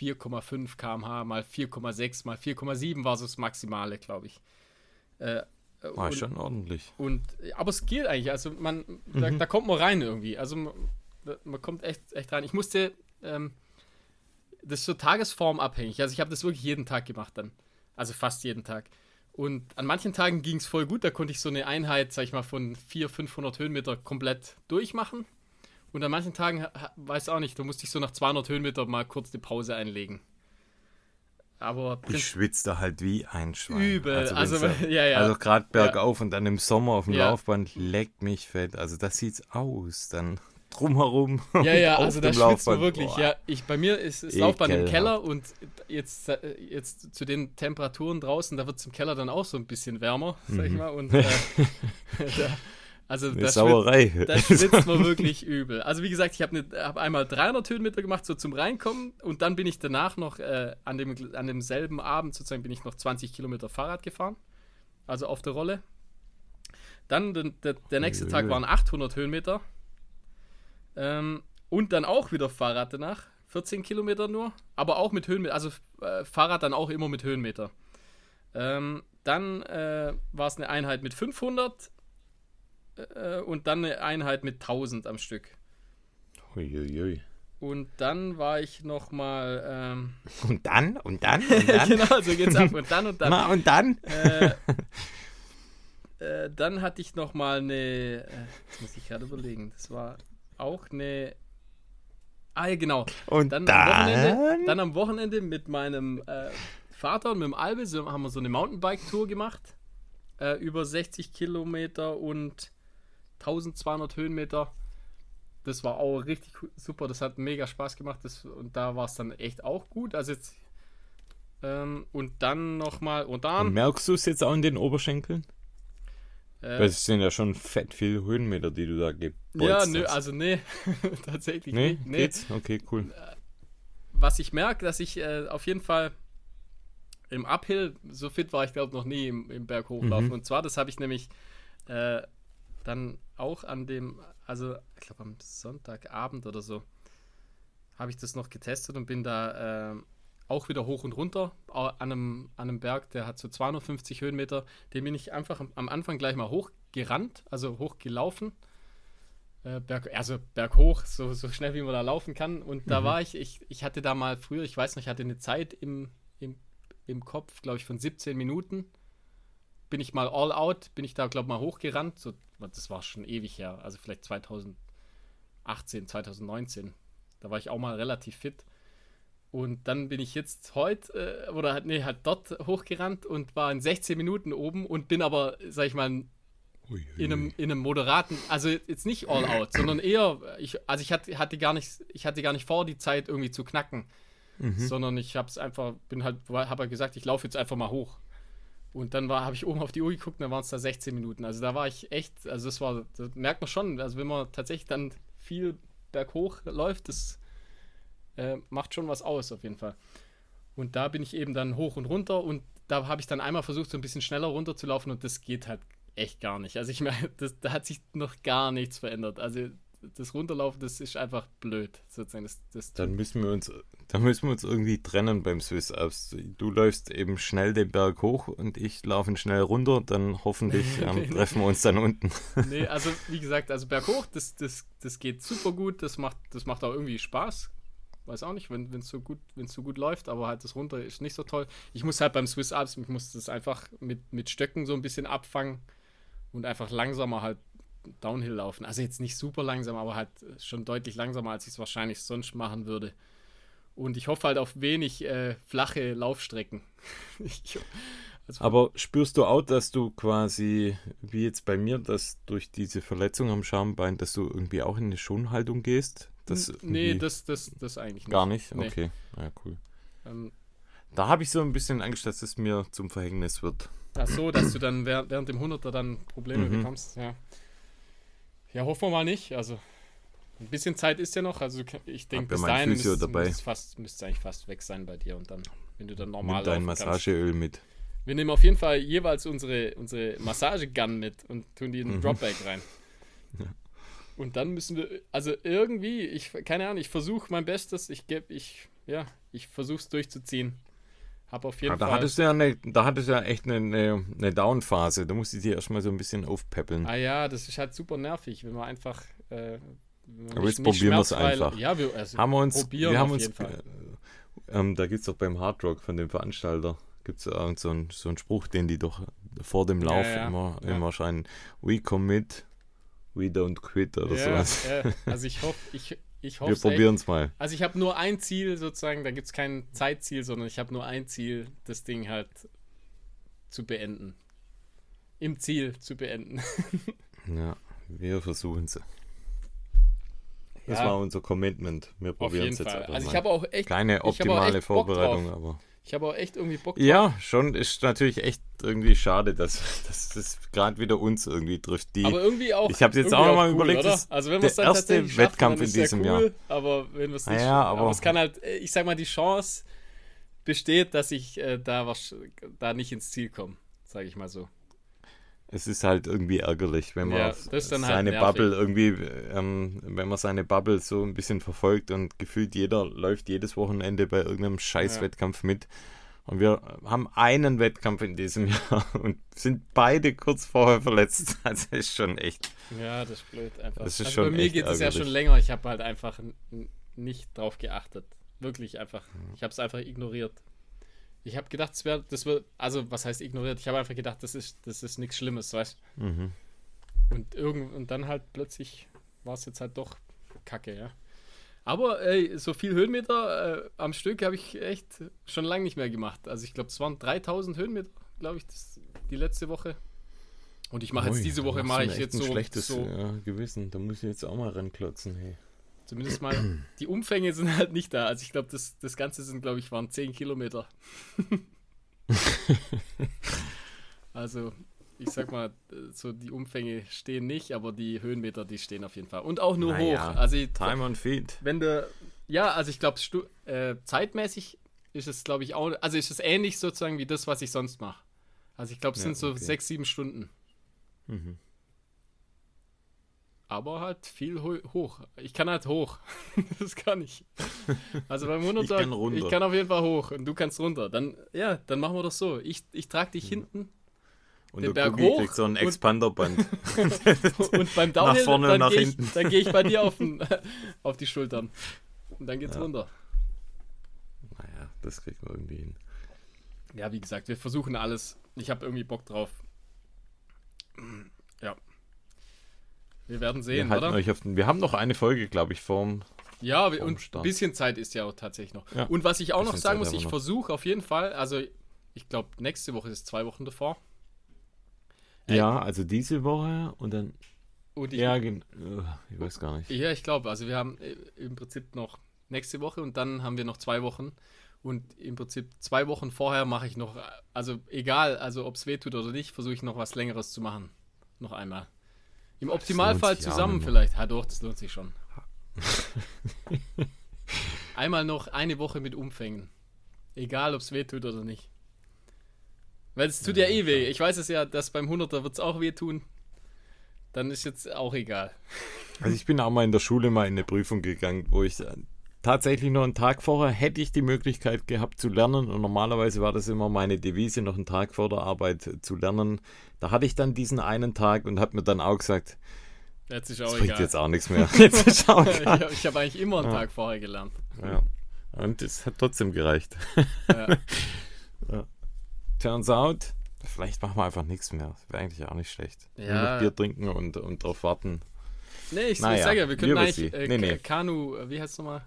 4,5 km/h mal 4,6 mal 4,7 war so das Maximale, glaube ich. Äh, war und, schon ordentlich. Und, aber es geht eigentlich. Also man, mhm. da, da, kommt man rein irgendwie. Also man, man kommt echt, echt rein. Ich musste, ähm, das ist so tagesformabhängig. Also ich habe das wirklich jeden Tag gemacht dann. Also fast jeden Tag. Und an manchen Tagen ging es voll gut. Da konnte ich so eine Einheit, sag ich mal, von 400, 500 Höhenmeter komplett durchmachen. Und an manchen Tagen, weiß auch nicht, da musste ich so nach 200 Höhenmeter mal kurz die Pause einlegen. Aber ich schwitzte halt wie ein Schwein. Übel. Also, also ja, ja. Also gerade bergauf ja. und dann im Sommer auf dem. Laufband leckt mich fett. Also das sieht's aus. Dann [LAUGHS] drumherum. Ja, ja, [LAUGHS] also da schwitzt man wirklich. Boah. Ja, ich, bei mir ist das Laufband im Keller und jetzt, jetzt zu den Temperaturen draußen, da wird es im Keller dann auch so ein bisschen wärmer, sag ich mhm. mal. Und [LAUGHS] äh, da, Also Eine das Sauerei. Schwitzt, das schwitzt man [LAUGHS] wirklich übel. Also wie gesagt, ich habe ne, hab einmal 300 Höhenmeter gemacht, so zum Reinkommen. Und dann bin ich danach noch, äh, an, dem, an demselben Abend sozusagen, bin ich noch 20 Kilometer Fahrrad gefahren. Also auf der Rolle. Dann der, der, der nächste Tag waren 800 Höhenmeter. Ähm, und dann auch wieder Fahrrad danach. 14 Kilometer nur. Aber auch mit Höhenmeter. Also äh, Fahrrad dann auch immer mit Höhenmeter. Ähm, dann äh, war es eine Einheit mit 500 äh, und dann eine Einheit mit 1000 am Stück. Uiuiui. Und dann war ich nochmal. Ähm, [LAUGHS] Und dann? Und dann? [LAUGHS] Und dann? genau, so geht's ab. Und dann und dann. [LAUGHS] Na, und dann? äh, äh, dann hatte ich nochmal eine. Äh, jetzt muss ich gerade überlegen. Das war auch eine. Ah, ja, genau. Und Dann, dann? Am Wochenende, dann am Wochenende mit meinem äh, Vater und mit dem Albe so, haben wir so eine Mountainbike-Tour gemacht. Äh, über 60 Kilometer und 1200 Höhenmeter. Das war auch richtig super. Das hat mega Spaß gemacht. Das, und da war es dann echt auch gut. Also jetzt. Ähm, und dann nochmal. Und Und dann. merkst du es jetzt auch in den Oberschenkeln? Weil Äh, es sind ja schon fett viele Höhenmeter, die du da gebolzt ja, nö, hast. also nee. [LAUGHS] Tatsächlich Nee, nicht. Nee. geht's? Okay, cool. was ich merke, dass ich äh, auf jeden Fall im Uphill, so fit war ich glaube noch nie im, im Berg hochlaufen. Mhm. Und zwar, das habe ich nämlich äh, dann auch an dem, also ich glaube am Sonntagabend oder so, habe ich das noch getestet und bin da äh, auch wieder hoch und runter an einem, an einem Berg, der hat so 250 Höhenmeter. Den bin ich einfach am, Anfang gleich mal hochgerannt, also hochgelaufen. Äh, Berg, also berghoch, so, so schnell wie man da laufen kann. Und da Mhm. war ich, ich, ich hatte da mal früher, ich weiß noch, ich hatte eine Zeit im, im, im Kopf, glaube ich, von 17 Minuten. Bin ich mal all out, bin ich da, glaube ich, mal hochgerannt. So, das war schon ewig her, also vielleicht 2018, 2019. Da war ich auch mal relativ fit. Und dann bin ich jetzt heute, äh, oder halt, nee, halt dort hochgerannt und war in 16 Minuten oben und bin aber, sag ich mal, Ui, in einem, in einem moderaten, also jetzt nicht all out, sondern eher, ich, also ich hatte, hatte gar nicht, ich hatte gar nicht vor, die Zeit irgendwie zu knacken, Mhm. sondern ich habe es einfach, bin halt, habe halt gesagt, ich laufe jetzt einfach mal hoch. Und dann habe ich oben auf die Uhr geguckt, und dann waren es da 16 Minuten. Also da war ich echt, also das war, das merkt man schon, also wenn man tatsächlich dann viel berghoch läuft, das äh, macht schon was aus auf jeden Fall. Und da bin ich eben dann hoch und runter und da habe ich dann einmal versucht, so ein bisschen schneller runterzulaufen und das geht halt echt gar nicht. Also ich [LAUGHS] meine, da hat sich noch gar nichts verändert. Also das Runterlaufen, das ist einfach blöd, sozusagen. Das, das Dann müssen wir uns, dann müssen wir uns irgendwie trennen beim Swiss Alps. Du läufst eben schnell den Berg hoch und ich laufe ihn schnell runter. Dann hoffentlich [LAUGHS] ähm, treffen wir uns dann unten. [LAUGHS] nee, also [LAUGHS] wie gesagt, also berghoch, das, das, das geht super gut, das macht, das macht auch irgendwie Spaß. Weiß auch nicht, wenn es so gut, so gut läuft, aber halt das runter ist nicht so toll. Ich muss halt beim Swiss Alps, ich muss das einfach mit, mit Stöcken so ein bisschen abfangen und einfach langsamer halt Downhill laufen. Also jetzt nicht super langsam, aber halt schon deutlich langsamer, als ich es wahrscheinlich sonst machen würde. Und ich hoffe halt auf wenig äh, flache Laufstrecken. [LAUGHS] ich, also Aber spürst du auch, dass du quasi, wie jetzt bei mir, dass durch diese Verletzung am Schambein, dass du irgendwie auch in eine Schonhaltung gehst? Das nee, das, das, das eigentlich nicht. gar nicht. Nee. Okay, ja cool. Ähm, Da habe ich so ein bisschen Angst, dass es mir zum Verhängnis wird. ach so, dass du dann während, während dem 100er dann Probleme Mhm. bekommst. Ja. Ja, hoffen wir mal nicht. Also ein bisschen Zeit ist ja noch. Also ich denke, ja bis mein dahin Physio müsste dabei. es fast, müsste eigentlich fast weg sein bei dir. Und dann, wenn du dann normal Nimm dein. Massageöl mit. Wir nehmen auf jeden Fall jeweils unsere, unsere Massagegun mit und tun die in den Mhm. Dropbag rein. [LAUGHS] Ja. Und dann müssen wir, also irgendwie, ich, keine Ahnung, ich versuche mein Bestes, ich gebe, ich, ja, ich versuche es durchzuziehen. Hab auf jeden Ah, da, Fall. hattest du ja eine, da hattest du ja echt eine, eine, eine Down-Phase. Da musst du dich erstmal so ein bisschen aufpäppeln. Ah ja, das ist halt super nervig, wenn man einfach. Äh, wenn man Aber jetzt probieren wir's schmerzfrei- einfach. Ja, wir, also haben wir uns, probieren wir haben uns, äh, ähm, da gibt es doch beim Hard Rock von dem Veranstalter, gibt es irgend so einen so einen Spruch, den die doch vor dem Ja, Lauf ja, immer, ja. immer schreien, we commit, we don't quit oder ja, sowas. ja, [LAUGHS] also ich hoffe, ich, ich hoffe. Wir probieren es mal. Also ich habe nur ein Ziel sozusagen, da gibt es kein Zeitziel, sondern ich habe nur ein Ziel, das Ding halt zu beenden. Im Ziel zu beenden. [LAUGHS] Ja, wir versuchen es. Das Ja. war unser Commitment. Wir probieren es jetzt Fall. einfach Also ich habe auch echt Keine habe auch optimale echt Vorbereitung, aber Ich habe auch echt irgendwie Bock drauf. Ja, schon ist natürlich echt irgendwie schade, dass, dass das gerade wieder uns irgendwie trifft. Die, aber irgendwie auch. Ich habe jetzt auch, auch mal cool, überlegt, oder? also wenn der erste Wettkampf in diesem cool, Jahr. Aber wenn wir es nicht, ja, aber, aber es kann halt, ich sag mal, die Chance besteht, dass ich äh, da was, da nicht ins Ziel komme, sage ich mal so. Es ist halt irgendwie ärgerlich, wenn man ja, seine halt Bubble irgendwie, ähm, wenn man seine Bubble so ein bisschen verfolgt und gefühlt jeder läuft jedes Wochenende bei irgendeinem Scheißwettkampf ja. mit. Und wir haben einen Wettkampf in diesem [LAUGHS] Jahr und sind beide kurz vorher verletzt. [LAUGHS] Also ist schon echt. Ja, das ist blöd einfach. Das ist also schon bei mir geht es ja schon länger. Ich habe halt einfach nicht drauf geachtet. Wirklich einfach. Ich habe es einfach ignoriert. Ich habe gedacht, das wäre, das wird, also was heißt ignoriert? Ich habe einfach gedacht, das ist, das ist nichts Schlimmes, weißt mhm. Und irgend, und dann halt plötzlich war es jetzt halt doch Kacke, ja. Aber ey, so viel Höhenmeter äh, am Stück habe ich echt schon lange nicht mehr gemacht. Also ich glaube, es waren 3000 Höhenmeter, glaube ich, das, die letzte Woche. Und ich mache jetzt diese Woche mache ich jetzt so schlechtes so, ja, Gewissen. Da muss ich jetzt auch mal ranklotzen, hey. Zumindest mal, die Umfänge sind halt nicht da. Also ich glaube, das, das Ganze sind, glaube ich, waren 10 Kilometer. [LAUGHS] also, ich sag mal, so die Umfänge stehen nicht, aber die Höhenmeter, die stehen auf jeden Fall. Und auch nur naja, hoch. Also, Time on Feet. Wenn du, ja, also ich glaube, äh, zeitmäßig ist es, glaube ich, auch, also ist es ähnlich sozusagen wie das, was ich sonst mache. Also ich glaube, es ja, sind so okay. sechs, sieben Stunden. Mhm aber halt viel ho hoch. Ich kann halt hoch. [LAUGHS] das kann ich. Also beim 100 [LAUGHS] ich kann, ich kann auf jeden Fall hoch und du kannst runter. Dann, ja, dann machen wir das so. Ich, ich trage dich mhm. hinten und den Berg hoch. kriegt so ein Expanderband. [LAUGHS] und beim Downhill, nach vorne dann gehe ich, geh ich bei dir auf, den, auf die Schultern. Und dann geht's ja. runter. Naja, das kriegen wir irgendwie hin. Ja, wie gesagt, wir versuchen alles. Ich habe irgendwie Bock drauf. Ja. Wir werden sehen, wir oder? Euch auf den, wir haben noch eine Folge, glaube ich, vorm. Ja, vorm und ein bisschen Zeit ist ja auch tatsächlich noch. Ja, und was ich auch noch sagen Zeit muss, ich versuche auf jeden Fall, also ich glaube, nächste Woche ist zwei Wochen davor. Ja, also diese Woche und dann. Und ich, ja, ich weiß gar nicht. Ja, ich glaube, also wir haben äh, im Prinzip noch nächste Woche und dann haben wir noch zwei Wochen. Und im Prinzip zwei Wochen vorher mache ich noch, also egal, also ob es weh tut oder nicht, versuche ich noch was Längeres zu machen. Noch einmal. Im Optimalfall zusammen vielleicht. Ja, doch, das lohnt sich schon. [LAUGHS] Einmal noch eine Woche mit Umfängen. Egal, ob es weh tut oder nicht. Weil es tut ja, ja eh weh. Ich weiß es ja, dass beim 100er wird es auch weh tun. Dann ist jetzt auch egal. Also ich bin auch mal in der Schule mal in eine Prüfung gegangen, wo ich tatsächlich noch einen Tag vorher hätte ich die Möglichkeit gehabt zu lernen und normalerweise war das immer meine Devise, noch einen Tag vor der Arbeit zu lernen. Da hatte ich dann diesen einen Tag und habe mir dann auch gesagt, jetzt ist auch das bringt egal. jetzt auch nichts mehr. [LAUGHS] Jetzt auch ich habe hab eigentlich immer einen ja. Tag vorher gelernt. Ja. Und es hat trotzdem gereicht. Ja. [LAUGHS] ja. Turns out, vielleicht machen wir einfach nichts mehr. Wäre eigentlich auch nicht schlecht. Ja. Nur noch Bier trinken und, und drauf warten. Nee, ich, naja, ich sage ja, wir können eigentlich äh, nee, nee. Kanu, äh, wie heißt es nochmal?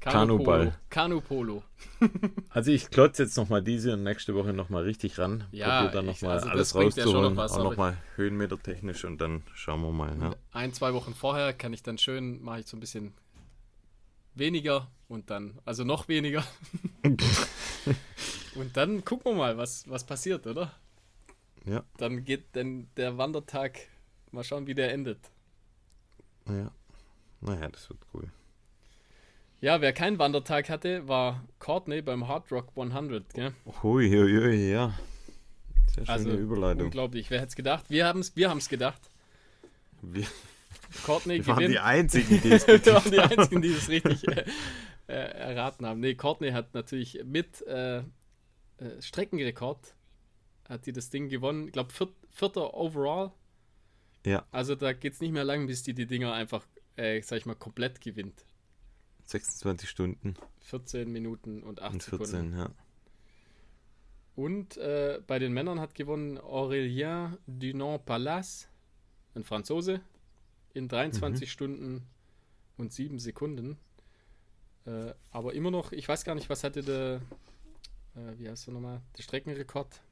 Kanuball. Kanu-Polo. [LAUGHS] also ich klotze jetzt nochmal diese und nächste Woche nochmal richtig ran. Ja, Probier dann nochmal also alles rauszuholen. Ja noch was, auch nochmal Höhenmeter technisch und dann schauen wir mal. Ja. Ein, zwei Wochen vorher kann ich dann schön, mache ich so ein bisschen weniger und dann, also noch weniger. [LAUGHS] und dann gucken wir mal, was, was passiert, oder? Ja. Dann geht dann der Wandertag, mal schauen, wie der endet. Ja. Naja, das wird cool. Ja, wer keinen Wandertag hatte, war Courtney beim Hard Rock 100, gell? Hui, hui, hui, ja. Sehr schöne also, Überleitung. Unglaublich, wer hätte es gedacht? Wir haben es wir gedacht. Wir, Courtney [LAUGHS] wir waren die Einzigen, die [LAUGHS] es Wir waren die Einzigen, die es richtig äh, äh, erraten haben. Nee, Courtney hat natürlich mit äh, äh, Streckenrekord hat die das Ding gewonnen. Ich glaube, viert, vierter overall. Ja. Also da geht es nicht mehr lang, bis die die Dinger einfach, äh, sag ich mal, komplett gewinnt. 26 Stunden. 14 Minuten und 8 und 14, Sekunden. ja. Und äh, bei den Männern hat gewonnen Aurélien Dunant-Palace, ein Franzose, in 23 mhm. Stunden und 7 Sekunden. Äh, aber immer noch, ich weiß gar nicht, was hatte der, äh, wie heißt er nochmal, der Streckenrekord?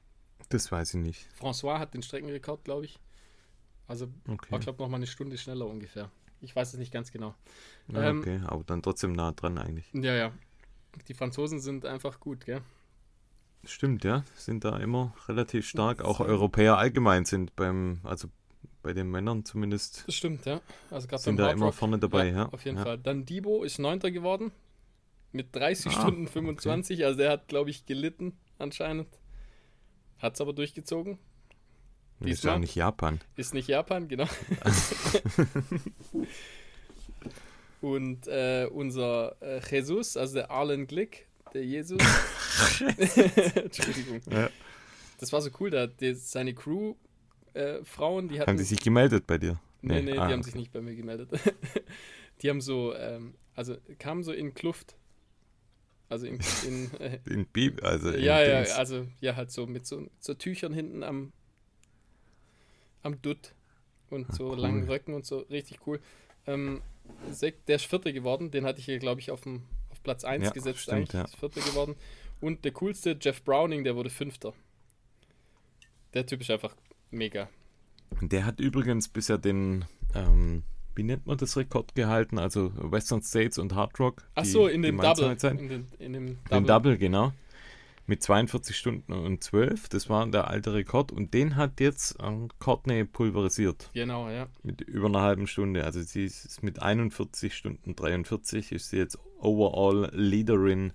Das weiß ich nicht. François hat den Streckenrekord, glaube ich. Also, okay. war, glaube nochmal eine Stunde schneller ungefähr. Ich weiß es nicht ganz genau. Ja, ähm, okay, aber dann trotzdem nah dran eigentlich. Ja, ja. Die Franzosen sind einfach gut, gell? Stimmt, ja. Sind da immer relativ stark. Auch Europäer allgemein sind beim, also bei den Männern zumindest, Das stimmt, ja. Also gerade sind da Hard immer Rock. vorne dabei, ja. Auf jeden ja. Fall. Dann Debo ist Neunter geworden. Mit 30 Ah, Stunden 25. Also der hat, glaube ich, gelitten anscheinend. Hat es aber durchgezogen. Ist ja nicht Japan. Ist nicht Japan, genau. [LAUGHS] Und äh, unser äh, Jesus, also der Arlen Glick, der Jesus. [LAUGHS] [LAUGHS] Entschuldigung. Ja. Das war so cool, da die, seine Crew, äh, Frauen, die hatten. Haben die sich gemeldet bei dir? Nee, nee, ah, die haben okay. sich nicht bei mir gemeldet. die haben so, ähm, also kamen so in Kluft. Also in, in äh, In Bib, also in ja, ja, Dings. also ja, halt so mit so, mit so Tüchern hinten am, am Dutt und so cool. langen Röcken und so, richtig cool. Ähm, der ist Vierter geworden, den hatte ich hier, glaube ich, auf, dem, auf Platz 1 Ja, gesetzt, stimmt, eigentlich, ja. ist Vierter geworden. Und der coolste, Jeff Browning, der wurde Fünfter. Der Typ ist einfach mega. Der hat übrigens bisher den, ähm, wie nennt man das Rekord gehalten? Also Western States und Hard Rock. Ach so, in dem Double. In, den, in dem Den Double, genau. Mit 42 Stunden und 12. Das war der alte Rekord. Und den hat jetzt ähm, Courtney pulverisiert. Genau, ja. Mit über einer halben Stunde. Also sie ist mit 41 Stunden 43 ist sie jetzt overall Leaderin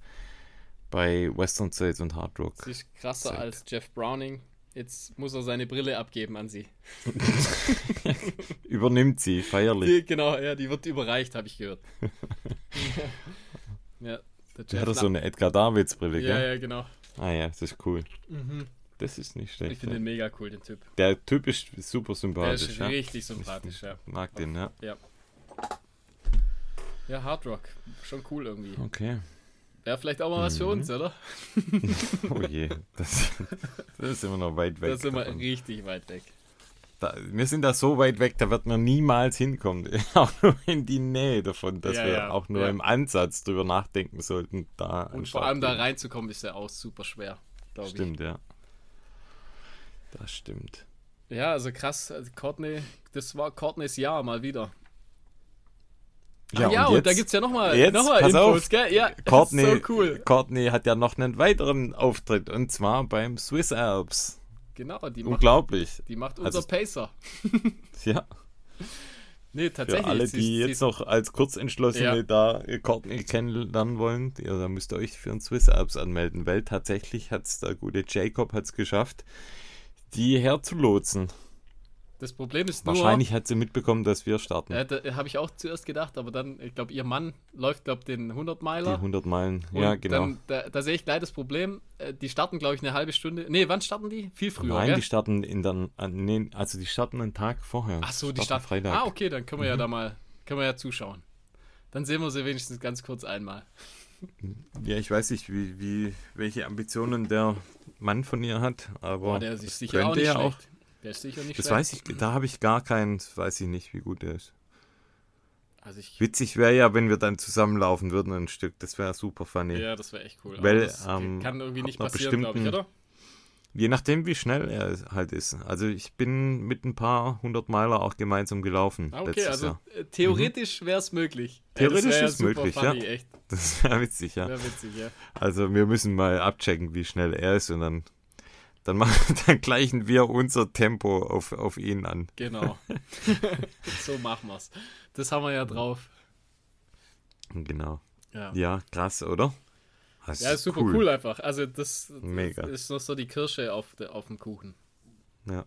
bei Western States und Hard Rock. Sie ist krasser Zeit. als Jeff Browning. Jetzt muss er seine Brille abgeben an sie. [LAUGHS] Übernimmt sie feierlich. Die, genau, ja, die wird überreicht, habe ich gehört. [LAUGHS] ja, der Der hat so eine Edgar Davids Brille, Ja, gell? ja, genau. Ah ja, das ist cool. Mhm. Das ist nicht Ich schlecht. finde ja. den mega cool, den Typ. Der Typ ist super Der sympathisch. ist ja. richtig sympathisch, ja. Mag den, ja. Ja, Hard Rock. Schon cool irgendwie. Okay. Wäre vielleicht auch mal was für Mhm. uns, oder? [LAUGHS] Oh je, das, das ist immer noch weit [LAUGHS] weg. Da sind wir davon. richtig weit weg. Da, wir sind da so weit weg, da wird man niemals hinkommen. [LAUGHS] Auch nur in die Nähe davon, dass Ja, wir ja, auch nur ja. im Ansatz drüber nachdenken sollten. Da Und vor allem da gehen. reinzukommen, ist ja auch super schwer, glaube ich. Stimmt, ja. Das stimmt. Ja, also krass. Also Courtney, das war Courtneys Jahr mal wieder. Ja, ah, ja und, da gibt es ja nochmal jetzt, noch mal pass Infos, auf. gell? Ja, [LAUGHS] Courtney, so cool. Courtney hat ja noch einen weiteren Auftritt und zwar beim Swiss Alps. Genau, die macht, Unglaublich. die macht Also- unser Pacer. [LAUGHS] Ja, Nee, für tatsächlich. alle, sie- die sie- jetzt noch als Kurzentschlossene Ja. da Courtney kennenlernen wollen, ja, da müsst ihr euch für den Swiss Alps anmelden, weil tatsächlich hat es der gute Jacob hat's geschafft, die herzulotsen. Das Problem ist nur, Wahrscheinlich hat sie mitbekommen, dass wir starten. Ja, da habe ich auch zuerst gedacht, aber dann, ich glaube, ihr Mann läuft, glaube den 100 die Meiler. 100 Meilen. Ja, genau. Dann, da, da sehe ich gleich das Problem. äh, Die starten, glaube ich, eine halbe Stunde. Nee, wann starten die? Viel früher, Nein, gell? die starten in äh, nee, also die starten einen Tag vorher. Ach so, die starten. Freitag. Ah, okay, dann können wir ja Mhm. da mal, können wir ja zuschauen. Dann sehen wir sie wenigstens ganz kurz einmal. [LAUGHS] Ja, ich weiß nicht, wie, wie, welche Ambitionen der Mann von ihr hat, aber Boah, der ist sicher auch könnte nicht ja auch. Der ist sicher nicht Das schlecht. weiß ich, da habe ich gar keinen, weiß ich nicht, wie gut der ist. Also ich, Witzig wäre ja, wenn wir dann zusammenlaufen würden ein Stück, das wäre super funny. ja, das wäre echt cool. Weil, das ähm, kann irgendwie nicht passieren, glaube ich, oder? Je nachdem, wie schnell er halt ist. Also ich bin mit ein paar hundert Meiler auch gemeinsam gelaufen Ah, okay, also Jahr. äh, theoretisch wäre es möglich. Theoretisch das wär ist möglich, funny, ja. echt. [LAUGHS] Das wäre witzig, ja. Wäre witzig, ja. Also wir müssen mal abchecken, wie schnell er ist und dann, dann, machen, [LAUGHS] dann gleichen wir unser Tempo auf, auf ihn an. Genau. [LAUGHS] so machen wir's. Das haben wir ja drauf. Genau. Ja. Ja, krass, oder? Das Ja, ist super cool. einfach. Also das, das Mega. ist noch so die Kirsche auf, de, auf dem Kuchen. Ja.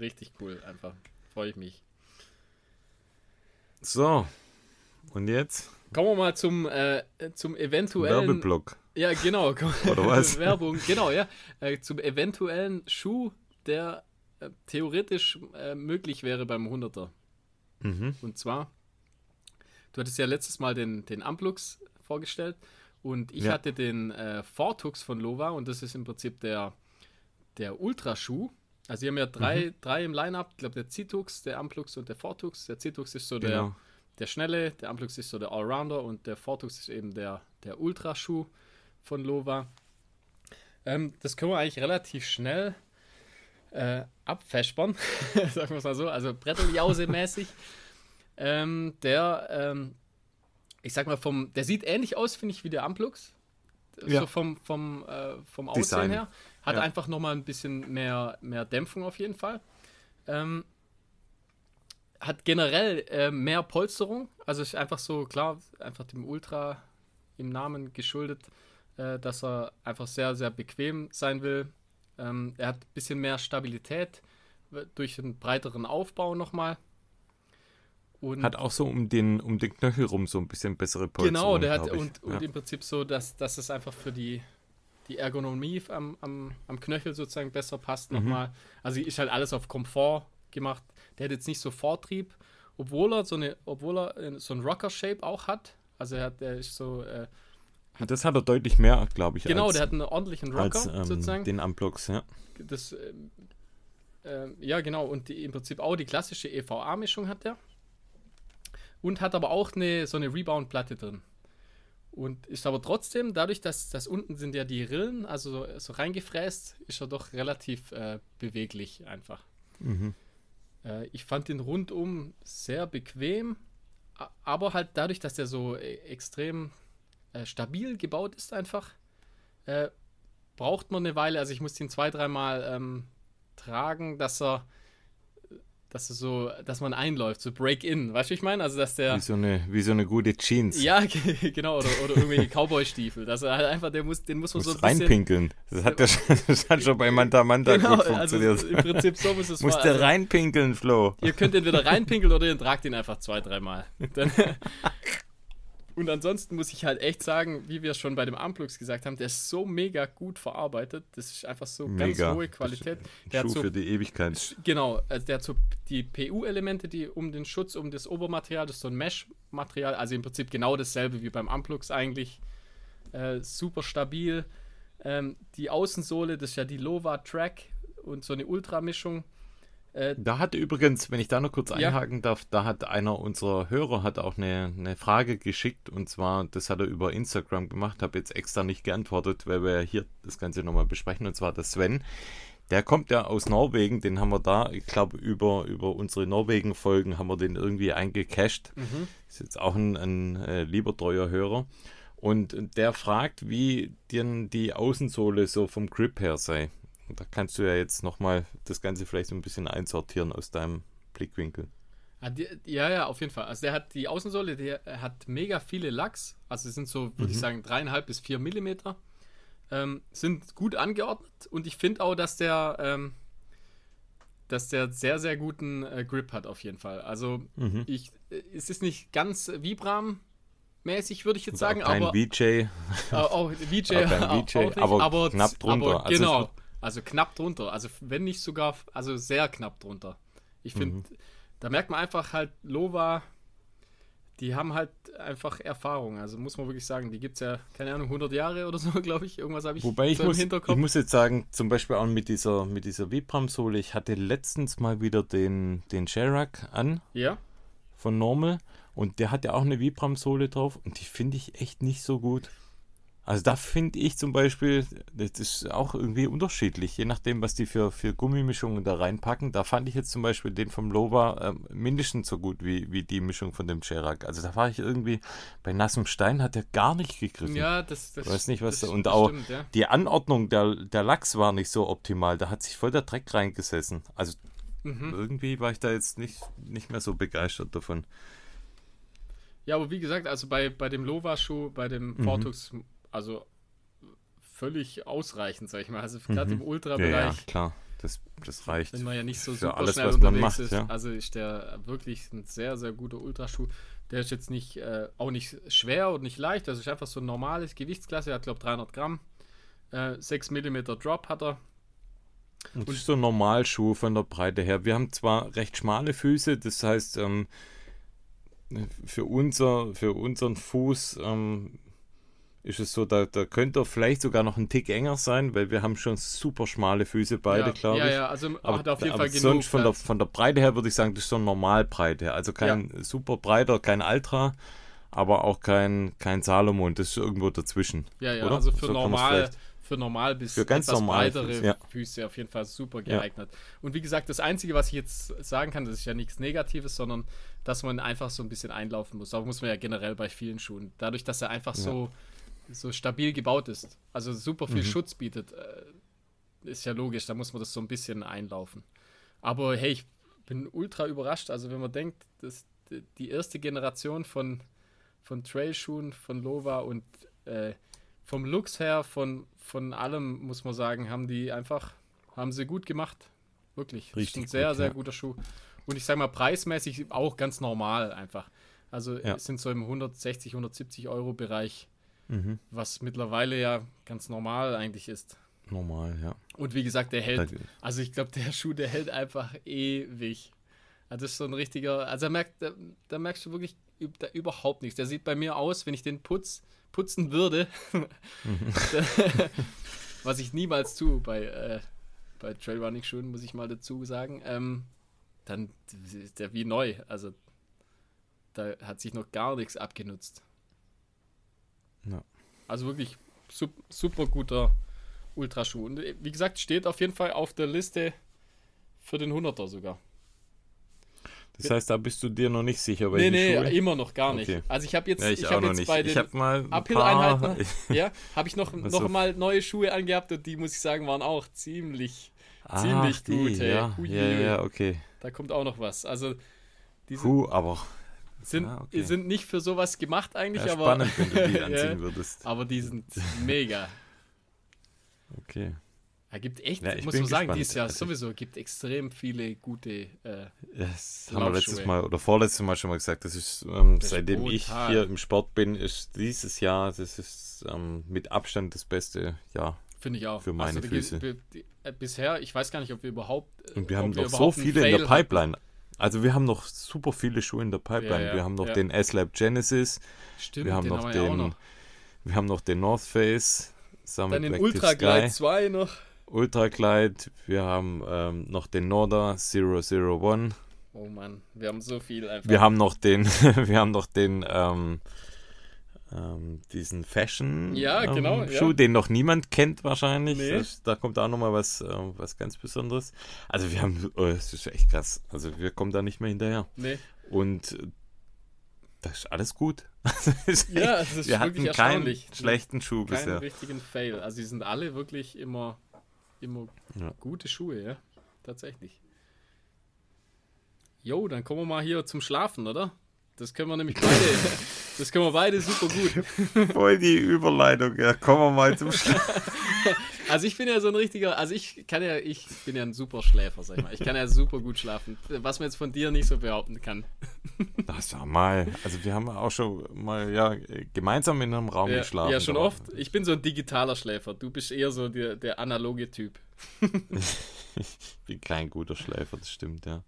Richtig cool einfach. Freue ich mich. So. Und jetzt? Kommen wir mal zum, äh, zum eventuellen. Werbeblock. Ja, genau. Oder was? [LAUGHS] Werbung, genau, ja. Äh, zum eventuellen Schuh, der äh, theoretisch äh, möglich wäre beim 100er. Mhm. Und zwar, du hattest ja letztes Mal den, den Amplux vorgestellt und ich Ja. hatte den äh, Fortux von Lova und das ist im Prinzip der, der Ultraschuh. Also, sie haben ja drei, Mhm. drei im Line-Up. Ich glaube, der Zitux, der Amplux und der Fortux. Der Zitux ist so der, Genau. der schnelle, der Amplux ist so der Allrounder und der Fortux ist eben der, der Ultraschuh von Lova. Ähm, das können wir eigentlich relativ schnell äh, abfeschbern, [LAUGHS] sagen wir es mal so, also Bretteljause-mäßig. [LAUGHS] ähm, der, ähm, ich sag mal, vom, der sieht ähnlich aus, finde ich, wie der Amplux. Ja. so vom, vom, äh, vom Design. Aussehen her. Hat Ja. einfach nochmal ein bisschen mehr, mehr Dämpfung auf jeden Fall. Ähm, hat generell äh, mehr Polsterung. Also ist einfach so, klar, einfach dem Ultra im Namen geschuldet, äh, dass er einfach sehr, sehr bequem sein will. Ähm, er hat ein bisschen mehr Stabilität w- durch einen breiteren Aufbau nochmal. Und Hat auch so um den, um den Knöchel rum so ein bisschen bessere Polsterung. Genau, der hat und, und ja. im Prinzip so, dass, dass es einfach für die, die Ergonomie am, am, am Knöchel sozusagen besser passt Mhm. nochmal. Also ist halt alles auf Komfort gemacht. Der hat jetzt nicht so Vortrieb, obwohl er so eine, obwohl er äh, so ein Rocker-Shape auch hat. Also er hat, der ist so, äh, Und das hat er deutlich mehr, glaube ich, genau, als, der hat einen ordentlichen Rocker als ähm, sozusagen. den Amplux, ja. das, ähm, ähm, ja, genau. Und die, im Prinzip auch die klassische EVA-Mischung hat der. Und hat aber auch eine, so eine Rebound-Platte drin. Und ist aber trotzdem, dadurch, dass das unten sind ja die Rillen, also so, so reingefräst, ist er doch relativ äh, beweglich einfach. Mhm. Äh, ich fand den rundum sehr bequem, aber halt dadurch, dass der so äh, extrem äh, stabil gebaut ist, einfach, äh, braucht man eine Weile. Also ich muss ihn zwei, dreimal ähm, tragen, dass er, dass er so, dass man einläuft, so Break-in, weißt du, ich meine? Also dass der. Wie, so eine, wie so eine gute Jeans. Ja, [LAUGHS] genau, oder, oder irgendwelche [LAUGHS] Cowboy-Stiefel. Dass er halt einfach, der muss, den muss man Muss so ein bisschen. reinpinkeln. Das hat, ja schon, [LAUGHS] das hat schon bei Manta Manta Genau, gut also funktioniert. im Prinzip so muss es Musst war- du also- reinpinkeln, Flo. Ihr könnt entweder reinpinkeln oder ihr tragt ihn einfach zwei, dreimal. Dann Und ansonsten muss ich halt echt sagen, wie wir schon bei dem Amplux gesagt haben, der ist so mega gut verarbeitet. Das ist einfach so Mega. ganz hohe Qualität. Der Schuh hat so, für die Ewigkeit. genau, also der hat so die PU-Elemente, die um den Schutz, um das Obermaterial, das ist so ein Mesh-Material, also im Prinzip genau dasselbe wie beim Amplux eigentlich. Äh, super stabil. Ähm, die Außensohle, das ist ja die Lova Track und so eine Ultramischung. Äh, Da hat übrigens, wenn ich da noch kurz Ja. einhaken darf, da hat einer unserer Hörer hat auch eine, eine Frage geschickt und zwar, das hat er über Instagram gemacht, habe jetzt extra nicht geantwortet, weil wir hier das Ganze nochmal besprechen und zwar der Sven. Der kommt ja aus Norwegen, den haben wir da, ich glaube, über, über unsere Norwegen-Folgen haben wir den irgendwie eingecached. mhm. Ist jetzt auch ein, ein äh, lieber treuer Hörer. Und der fragt, wie denn die Außensohle so vom Grip her sei. Und da kannst du ja jetzt nochmal das Ganze vielleicht so ein bisschen einsortieren aus deinem Blickwinkel. Ah, ja, ja, auf jeden Fall. Also der hat die Außensohle, der hat mega viele Lachs. Also sind so, würde ich sagen, dreieinhalb bis vier Millimeter. Ähm, sind gut angeordnet und ich finde auch, dass der, ähm, dass der sehr, sehr guten äh, Grip hat auf jeden Fall. Also Mhm. ich, äh, es ist nicht ganz Vibram-mäßig, würde ich jetzt sagen, kein aber VJ. [LAUGHS] auch, auch [LAUGHS] VJ, Auch kein auch, [LAUGHS] VJ, auch nicht, aber aber knapp drunter. Aber, Also genau, würd- also knapp drunter. Also wenn nicht sogar, also sehr knapp drunter. Ich finde, Mhm. da merkt man einfach halt, Lova, die haben halt einfach Erfahrung. Also muss man wirklich sagen, die gibt es ja, keine Ahnung, 100 Jahre oder so, [LAUGHS] glaube ich. Irgendwas habe ich Wobei ich so muss, im ich Hinterkopf. muss jetzt sagen, zum Beispiel auch mit dieser, mit dieser Vibram-Sohle, ich hatte letztens mal wieder den, den Sherak an ja, von Normal und der hat ja auch eine Vibram-Sohle drauf und die finde ich echt nicht so gut. Also da finde ich zum Beispiel, das ist auch irgendwie unterschiedlich, je nachdem, was die für, für Gummimischungen da reinpacken. Da fand ich jetzt zum Beispiel den vom Lova ähm, mindestens so gut wie, wie die Mischung von dem Sherak. Also da war ich irgendwie, bei nassem Stein hat der gar nicht gegriffen. ja, das, das Weiß nicht, was das, da- und auch- stimmt, ja. Die Anordnung der, der Lachs war nicht so optimal. Da hat sich voll der Dreck reingesessen. Also Mhm. irgendwie war ich da jetzt nicht, nicht mehr so begeistert davon. Ja, aber wie gesagt, also bei, bei dem Lova-Schuh, bei dem Mhm. Also völlig ausreichend, sag ich mal. Also gerade Mhm. im Ja, Ultrabereich. ja, klar. Das, das reicht. wenn man ja nicht so super alles, schnell unterwegs macht, ist. ja. Also ist der wirklich ein sehr, sehr guter Ultraschuh. Der ist jetzt nicht, äh, auch nicht schwer und nicht leicht. Das ist einfach so ein normales Gewichtsklasse. Er hat, glaube ich, 300 Gramm. Äh, 6 mm Drop hat er. Und das ist so ein Normalschuh von der Breite her. Wir haben zwar recht schmale Füße, das heißt, ähm, für, unser, für unseren Fuß ähm, ist es so, da, da könnte er vielleicht sogar noch ein Tick enger sein, weil wir haben schon super schmale Füße beide, ja, glaube ja, ich. Ja, also Aber, hat auf jeden Fall genug. sonst von der, von der Breite her würde ich sagen, das ist so ein Normalbreite. Also kein super breiter, kein Ultra, aber auch kein, kein Salomon. Das ist irgendwo dazwischen. ja, ja, oder? also für So normal, für normal bis Für ganz etwas normale breitere Füße, ja. Füße auf jeden Fall super Ja. geeignet. Und wie gesagt, das Einzige, was ich jetzt sagen kann, das ist ja nichts Negatives, sondern dass man einfach so ein bisschen einlaufen muss. Aber muss man ja generell bei vielen Schuhen. Dadurch, dass er einfach so so stabil gebaut ist. Also super viel Mhm. Schutz bietet. Äh, ist ja logisch, da muss man das so ein bisschen einlaufen. Aber hey, ich bin ultra überrascht. Also wenn man denkt, dass die- erste Generation von, von Trailschuhen, von Lova und äh, vom Looks her, von, von allem, muss man sagen, haben die einfach, haben sie gut gemacht. Wirklich. Richtig ein sehr, gut, sehr ja. guter Schuh. Und ich sag mal, preismäßig auch ganz normal einfach. Also Ja. sind so im 160, 170 Euro Bereich, Mhm. was mittlerweile ja ganz normal eigentlich ist. Normal, ja. Und wie gesagt, der hält, also ich glaube, der [LAUGHS] Schuh, der hält einfach ewig. Also das ist so ein richtiger, also da, merkt, da, da merkst du wirklich da überhaupt nichts. Der sieht bei mir aus, wenn ich den putz, putzen würde, [LAUGHS] [LAUGHS] was ich niemals tue bei, äh, bei Trailrunning-Schuhen, muss ich mal dazu sagen, ähm, dann ist der wie neu. Also da hat sich noch gar nichts abgenutzt. Ja. Also wirklich sup super guter Ultraschuh. Und äh, wie gesagt, steht auf jeden Fall auf der Liste für den 100er sogar. Das heißt, da bist du dir noch nicht sicher, Nee, welche nee, Schuhe? immer noch gar nicht. Okay. Also ich habe jetzt, Ja, ich, ich habe jetzt nicht. bei Ich den habe mal ein Uphill-Einheiten, paar... [LAUGHS] ja, habe ich noch, Also- noch mal neue Schuhe angehabt und die, muss ich sagen, waren auch ziemlich, Ach, ziemlich die, gut, hey. Ja, ja, ja, okay. da kommt auch noch was. Also die sind, Puh, aber sind, ah, okay. sind nicht für sowas gemacht eigentlich, ja, aber, spannend, wenn du die [LAUGHS] Ja. anziehen würdest. aber die sind mega. Okay. Er gibt echt, Ja, ich muss man sagen, gespannt. dieses Jahr Also- sowieso gibt extrem viele gute. Äh, Das haben wir letztes. Mal oder vorletztes Mal schon mal gesagt. Das ist, ähm, Das ist seitdem ich brutal. hier im Sport bin, ist dieses Jahr, das ist ähm, mit Abstand das beste Jahr. Finde ich auch. Für meine da Füße. gibt- äh, bisher, ich weiß gar nicht, ob wir überhaupt. Und wir haben noch so viele in der Fail hatten. Also wir haben noch super viele Schuhe in der Pipeline. Ja, ja, wir haben noch ja. den S-Lab Genesis, Stimmt, wir haben den noch haben den, noch. wir haben noch den North Face, Summit Dann den Active Ultra Glide Sky, 2 noch. Ultra Glide, wir haben ähm, noch den Norda 001, Oh Mann, wir haben so viel einfach. wir haben noch den, [LAUGHS] wir haben noch den ähm, ähm, diesen Fashion Ja, ähm, genau, ja. Schuh, den noch niemand kennt wahrscheinlich. Nee. Das, da kommt auch nochmal was, äh, was ganz Besonderes. Also wir haben, oh, das ist echt krass. Also wir kommen da nicht mehr hinterher. Nee. Und äh, das ist alles gut. [LAUGHS] Ist Ja, das ist wir wirklich hatten keinen schlechten Schuh Keinen bisher. richtigen Fail. Also die sind alle wirklich immer, immer Ja. gute Schuhe, ja. Tatsächlich. Jo, dann kommen wir mal hier zum Schlafen, oder? Das können wir nämlich beide. [LAUGHS] das können wir beide super gut. [LAUGHS] Voll die Überleitung. Ja, kommen wir mal zum Schluss. [LAUGHS] Also ich bin ja so ein richtiger, also ich kann ja, ich bin ja ein super Schläfer, sag ich mal. Ich kann ja super gut schlafen. Was man jetzt von dir nicht so behaupten kann. Das war mal. Also wir haben auch schon mal ja gemeinsam in einem Raum Ja, geschlafen. ja, schon aber oft. Ich bin so ein digitaler Schläfer. Du bist eher so der, der analoge Typ. [LAUGHS] Ich bin kein guter Schläfer, das stimmt, ja.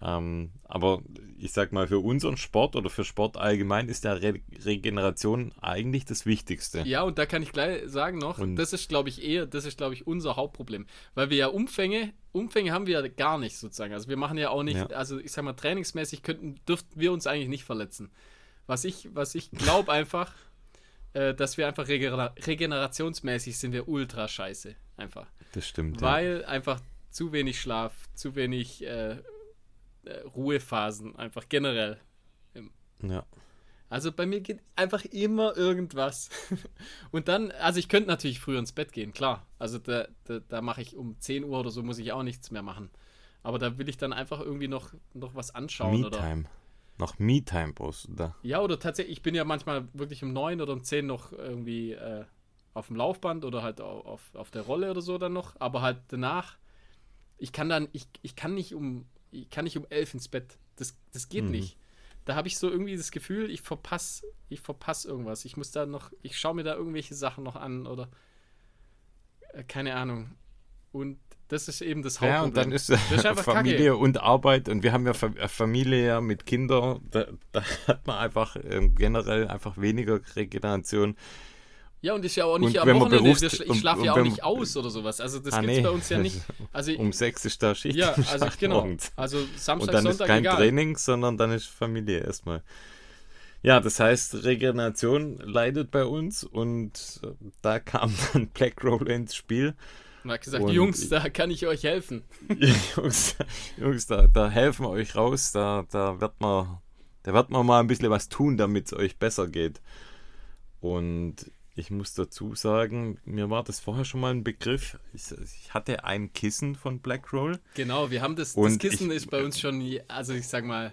Ähm, aber ich sag mal, für unseren Sport oder für Sport allgemein ist der Re Regeneration eigentlich das Wichtigste. Ja, und da kann ich gleich sagen noch, Und- das ist, glaube ich, eher, das ist, glaube ich, unser Hauptproblem. Weil wir ja Umfänge, Umfänge haben wir ja gar nicht sozusagen. Also wir machen ja auch nicht, Ja. also ich sag mal, trainingsmäßig könnten, dürften wir uns eigentlich nicht verletzen. Was ich, was ich glaube einfach, [LAUGHS] äh, dass wir einfach regener regenerationsmäßig sind wir ultra scheiße. Einfach. Das stimmt, Weil einfach zu wenig Schlaf, zu wenig äh, äh, Ruhephasen, einfach generell. ja. Also bei mir geht einfach immer irgendwas. [LAUGHS] Und dann, also ich könnte natürlich früher ins Bett gehen, klar. Also da, da, da mache ich um 10 Uhr oder so, muss ich auch nichts mehr machen. Aber da will ich dann einfach irgendwie noch, noch was anschauen. Oder, Me-Time. Noch Me-Time brauchst du da. ja, oder tatsächlich, ich bin ja manchmal wirklich um 9 oder um 10 noch irgendwie äh, auf dem Laufband oder halt au- auf, auf der Rolle oder so dann noch. Aber halt danach, ich kann dann, ich, ich kann nicht um, kann nicht um 11 ins Bett. Das, das geht Mhm. nicht. Da habe ich so irgendwie das Gefühl, ich verpasse, ich verpasse irgendwas. Ich muss da noch, ich schaue mir da irgendwelche Sachen noch an oder äh, keine Ahnung. Und das ist eben das Hauptproblem. Ja, und dann ist, ist einfach [LAUGHS] Familie und Arbeit und wir haben ja äh, Familie ja mit Kindern, da, da [LAUGHS] hat man einfach ähm, generell einfach weniger Regeneration. Ja, und ist ja auch nicht Und am man Wochenende. sch- ich schlafe ja auch nicht aus oder sowas. Also das Ah, gibt's nee. bei uns ja nicht. [LAUGHS] Also Um sechs ist da Schicht ja, also [LAUGHS] genau. morgens. Also Samstag, Und dann ist Sonntag kein egal. Training, sondern dann ist Familie erstmal. Ja, das heißt, Regeneration leidet bei uns und äh, da kam [LAUGHS] dann Black Roller ins Spiel. Und hat gesagt, Und- Jungs, da kann ich euch helfen. Jungs, Jungs da, da helfen wir euch raus, da, da wird man, da wird man mal ein bisschen was tun, damit es euch besser geht. Und ich muss dazu sagen, mir war das vorher schon mal ein Begriff. Ich, ich hatte ein Kissen von Blackroll. Genau, wir haben das, das Kissen ich, ist bei uns schon, also ich sag mal,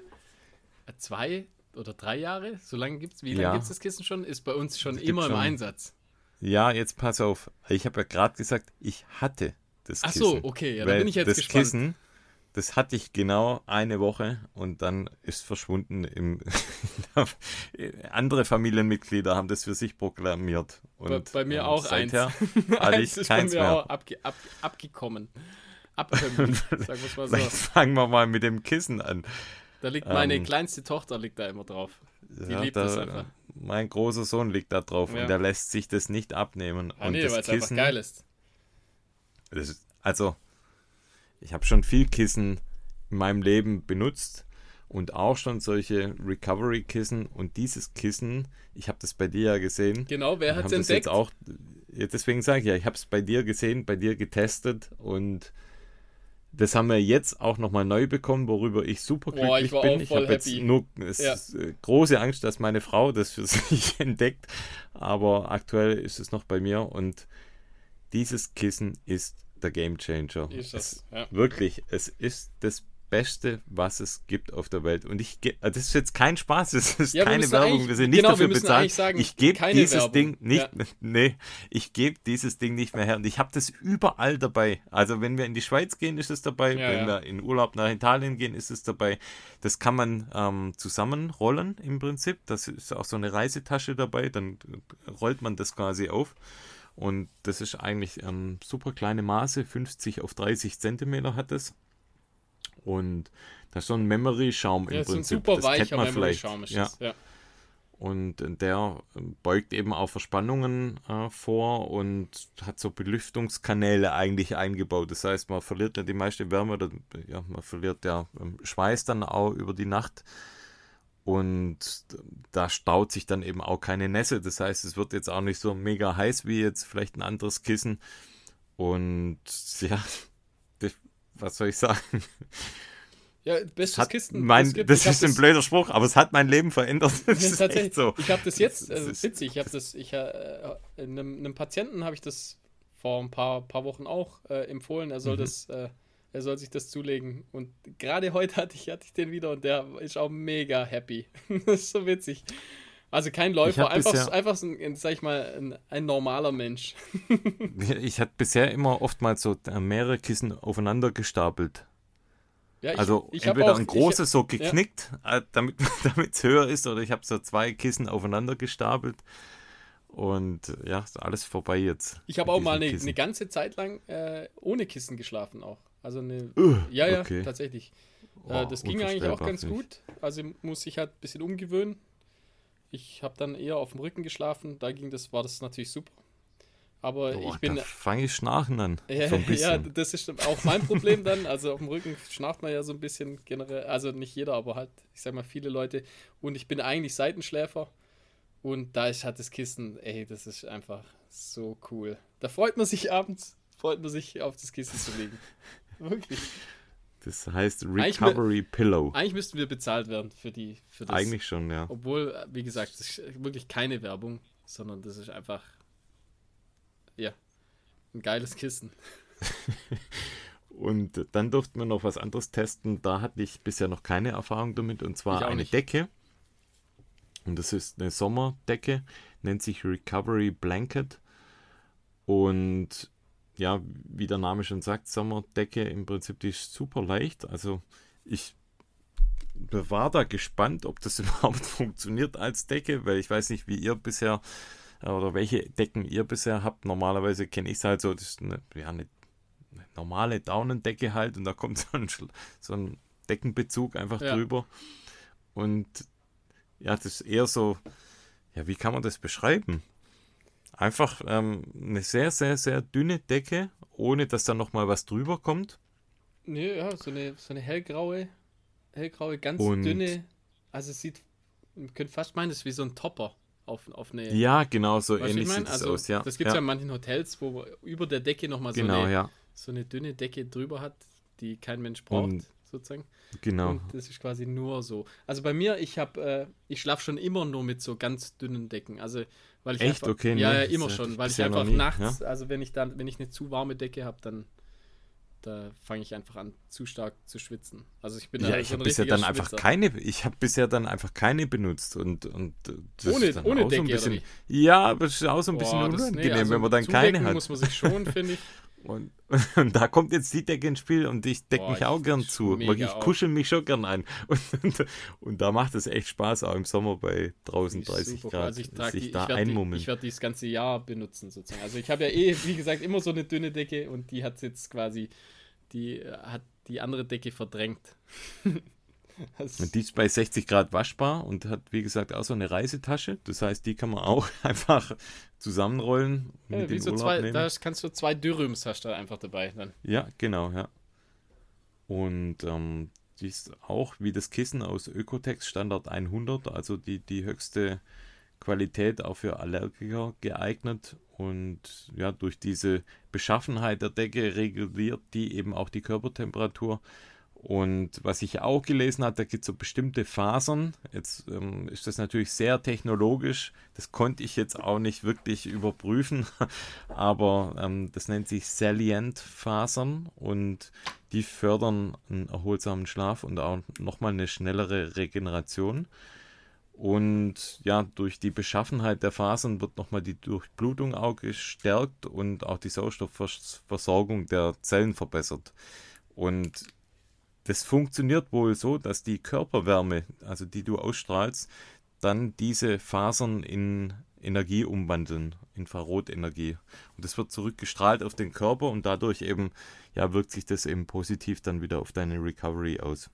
zwei oder drei Jahre, so lange gibt es, wie lange ja. gibt es das Kissen schon, ist bei uns schon immer schon, im Einsatz. Ja, jetzt pass auf. Ich habe ja gerade gesagt, ich hatte das Ach Kissen. Ach so, okay, ja, da bin ich jetzt das gespannt. Kissen, das hatte ich genau eine Woche und dann ist verschwunden. Im [LAUGHS] andere Familienmitglieder haben das für sich proklamiert. Und, bei, bei mir ähm, auch seither [LAUGHS] eins. hatte ich ist keins bei mir mehr. auch abge, ab, abgekommen. Abkömmlich, [LAUGHS] sagen wir mal so. Vielleicht fangen wir mal mit dem Kissen an. Da liegt meine ähm, kleinste Tochter liegt da immer drauf. Die ja, liebt da, das einfach. Mein großer Sohn liegt da drauf ja. und der lässt sich das nicht abnehmen. Ah, und nee, weil es einfach geil ist. ist also, ich habe schon viel Kissen in meinem Leben benutzt und auch schon solche Recovery-Kissen. Und dieses Kissen, ich habe das bei dir ja gesehen. Genau, wer hat es entdeckt? Jetzt auch, deswegen sage ich ja, ich habe es bei dir gesehen, bei dir getestet und das haben wir jetzt auch nochmal neu bekommen, worüber ich super glücklich Boah, ich bin. ich habe jetzt nur ja. Äh, große Angst, dass meine Frau das für [LAUGHS] sich entdeckt. Aber aktuell ist es noch bei mir und dieses Kissen ist der Game Changer. Ist das, ja. Wirklich, es ist das Beste, was es gibt auf der Welt. Und ich äh, das ist jetzt kein Spaß, [LAUGHS] das ist ja, keine Werbung, wir sind nicht genau, dafür bezahlt. Sagen, ich gebe dieses Werbung. Ding nicht, ja. [LAUGHS] nee, ich gebe dieses Ding nicht mehr her. Und ich habe das überall dabei. Also wenn wir in die Schweiz gehen, ist es dabei. Ja, wenn wir in Urlaub nach Italien gehen, ist es dabei. Das kann man ähm, zusammenrollen im Prinzip. Das ist auch so eine Reisetasche dabei. Dann rollt man das quasi auf. Und das ist eigentlich ähm, super kleine Maße, 50 auf 30 Zentimeter hat es. Und das ist so ein Memory-Schaum ja, im Prinzip. Ein super das weicher kennt man vielleicht. Ist ja. ja. Und der beugt eben auch Verspannungen äh, vor und hat so Belüftungskanäle eigentlich eingebaut. Das heißt, man verliert ja die meiste Wärme oder ja, man verliert ja ähm, Schweiß dann auch über die Nacht. Und da staut sich dann eben auch keine Nässe. Das heißt, es wird jetzt auch nicht so mega heiß wie jetzt vielleicht ein anderes Kissen. Und ja, [LAUGHS] was soll ich sagen? Ja, bestes hat Kisten. Mein, das, das ist ein blöder Spruch, aber es hat mein Leben verändert. [LAUGHS] Das ist tatsächlich so. Ich habe das jetzt, äh, witzig, ich habe das, ich, äh, einem, einem Patienten habe ich das vor ein paar, paar Wochen auch äh, empfohlen. Er soll mhm. das, äh, er soll sich das zulegen. Und gerade heute hatte ich, hatte ich den wieder und der ist auch mega happy. [LAUGHS] das ist so witzig. Also kein Läufer, einfach, einfach so ein, sag ich mal, ein, ein normaler Mensch. [LAUGHS] ich hatte bisher immer oftmals so mehrere Kissen aufeinander gestapelt. Ja, ich, also ich entweder auch, ein großes ich, so geknickt, ja. Äh, damit [LAUGHS] es höher ist, oder ich habe so zwei Kissen aufeinander gestapelt. Und ja, ist alles vorbei jetzt. Ich habe auch mal eine, eine, ganze Zeit lang äh, ohne Kissen geschlafen auch. Also eine. Uh, ja, ja, okay. tatsächlich. Oh, äh, das ging eigentlich auch ganz gut. Also muss ich halt ein bisschen umgewöhnen. Ich habe dann eher auf dem Rücken geschlafen. Da ging das, war das natürlich super. Aber Boah, ich bin. fange ich schnarchen an. Ja, so [LAUGHS] ja, das ist auch mein Problem dann. Also auf dem Rücken schnarcht man ja so ein bisschen generell. Also nicht jeder, aber halt, ich sag mal, viele Leute. Und ich bin eigentlich Seitenschläfer. Und da ist halt das Kissen, ey, das ist einfach so cool. Da freut man sich abends, freut man sich auf das Kissen zu legen. [LAUGHS] Wirklich. Das heißt Recovery eigentlich, Pillow. Eigentlich müssten wir bezahlt werden für die. Für das. Eigentlich schon, ja. Obwohl, wie gesagt, das ist wirklich keine Werbung, sondern das ist einfach. Ja. Ein geiles Kissen. [LAUGHS] und dann durften wir noch was anderes testen. Da hatte ich bisher noch keine Erfahrung damit. Und zwar eine nicht. Decke. Und das ist eine Sommerdecke. Nennt sich Recovery Blanket. Und ja, wie der Name schon sagt, Sommerdecke im Prinzip, die ist super leicht. Also ich war da gespannt, ob das [LAUGHS] überhaupt funktioniert als Decke, weil ich weiß nicht, wie ihr bisher äh, oder welche Decken ihr bisher habt. Normalerweise kenne ich es halt so, das ist eine, ja, eine, eine, normale Daunendecke halt und da kommt [LAUGHS] so ein, so ein Deckenbezug einfach ja. drüber. Und ja, das ist eher so, ja, wie kann man das beschreiben? Einfach ähm, eine sehr, sehr, sehr dünne Decke, ohne dass da nochmal was drüber kommt. Nee, ja, so eine, so eine hellgraue, hellgraue, ganz Und dünne. Also es sieht, man könnte fast meinen, das ist wie so ein Topper auf, auf eine. Ja, genau, so ähnlich sieht es also, aus, ja. Das gibt es ja. ja. in manchen Hotels, wo über der Decke nochmal so, genau, eine, ja. so eine dünne Decke drüber hat, die kein Mensch braucht, Und, sozusagen. Genau. Und das ist quasi nur so. Also bei mir, ich habe, äh, ich schlafe schon immer nur mit so ganz dünnen Decken. Also Weil ich Echt? Einfach, Okay, Ja, nee, ja, immer schon. Weil ich einfach nie, nachts, also wenn ich dann, wenn ich eine zu warme Decke habe, dann da fange ich einfach an, zu stark zu schwitzen. Also ich bin Ja, ich habe bisher dann einfach Schwitzer. keine, ich habe bisher dann einfach keine benutzt und, und das Ohne- ist dann ohne auch so ein Decke, bisschen, ja, aber es ist auch so ein bisschen Boah, das- nee, unangenehm, also wenn man dann keine hat. muss man sich schon, finde ich. [LAUGHS] Und, [LAUGHS] und da kommt jetzt die Decke ins Spiel und ich decke mich ich auch gern zu. ich kuschel mich schon gern ein. [LAUGHS] Und, und, und da macht es echt Spaß, auch im Sommer bei draußen Die ist 30 super cool. Grad, Also ich trage sich ich da werde einmummeln. ich werd die das ganze Jahr benutzen sozusagen. Also ich habe ja eh, wie gesagt, immer so eine dünne Decke und die hat jetzt quasi, die äh, hat die andere Decke verdrängt. [LAUGHS] [LAUGHS] Und die ist bei 60 Grad waschbar und hat, wie gesagt, auch so eine Reisetasche. Das heißt, die kann man auch [LAUGHS] einfach zusammenrollen ja, mit wie so zwei, nehmen. da kannst du zwei Dürrüms hast du einfach dabei dann. Ja, genau, ja. Und ähm, die ist auch wie das Kissen aus Ökotex Standard 100, also die, die höchste Qualität auch für Allergiker geeignet. Und ja, durch diese Beschaffenheit der Decke reguliert die eben auch die Körpertemperatur. Und was ich auch gelesen habe, da gibt es so bestimmte Fasern. Jetzt ähm, ist das natürlich sehr technologisch. Das konnte ich jetzt auch nicht wirklich überprüfen. [LAUGHS] Aber ähm, das nennt sich Salient-Fasern und die fördern einen erholsamen Schlaf und auch nochmal eine schnellere Regeneration. Und ja, durch die Beschaffenheit der Fasern wird nochmal die Durchblutung auch gestärkt und auch die Sauerstoffversorgung der Zellen verbessert. Und das funktioniert wohl so, dass die Körperwärme, also die du ausstrahlst, dann diese Fasern in Energie umwandeln, Infrarotenergie. Und das wird zurückgestrahlt auf den Körper und dadurch eben, ja, wirkt sich das eben positiv dann wieder auf deine Recovery aus.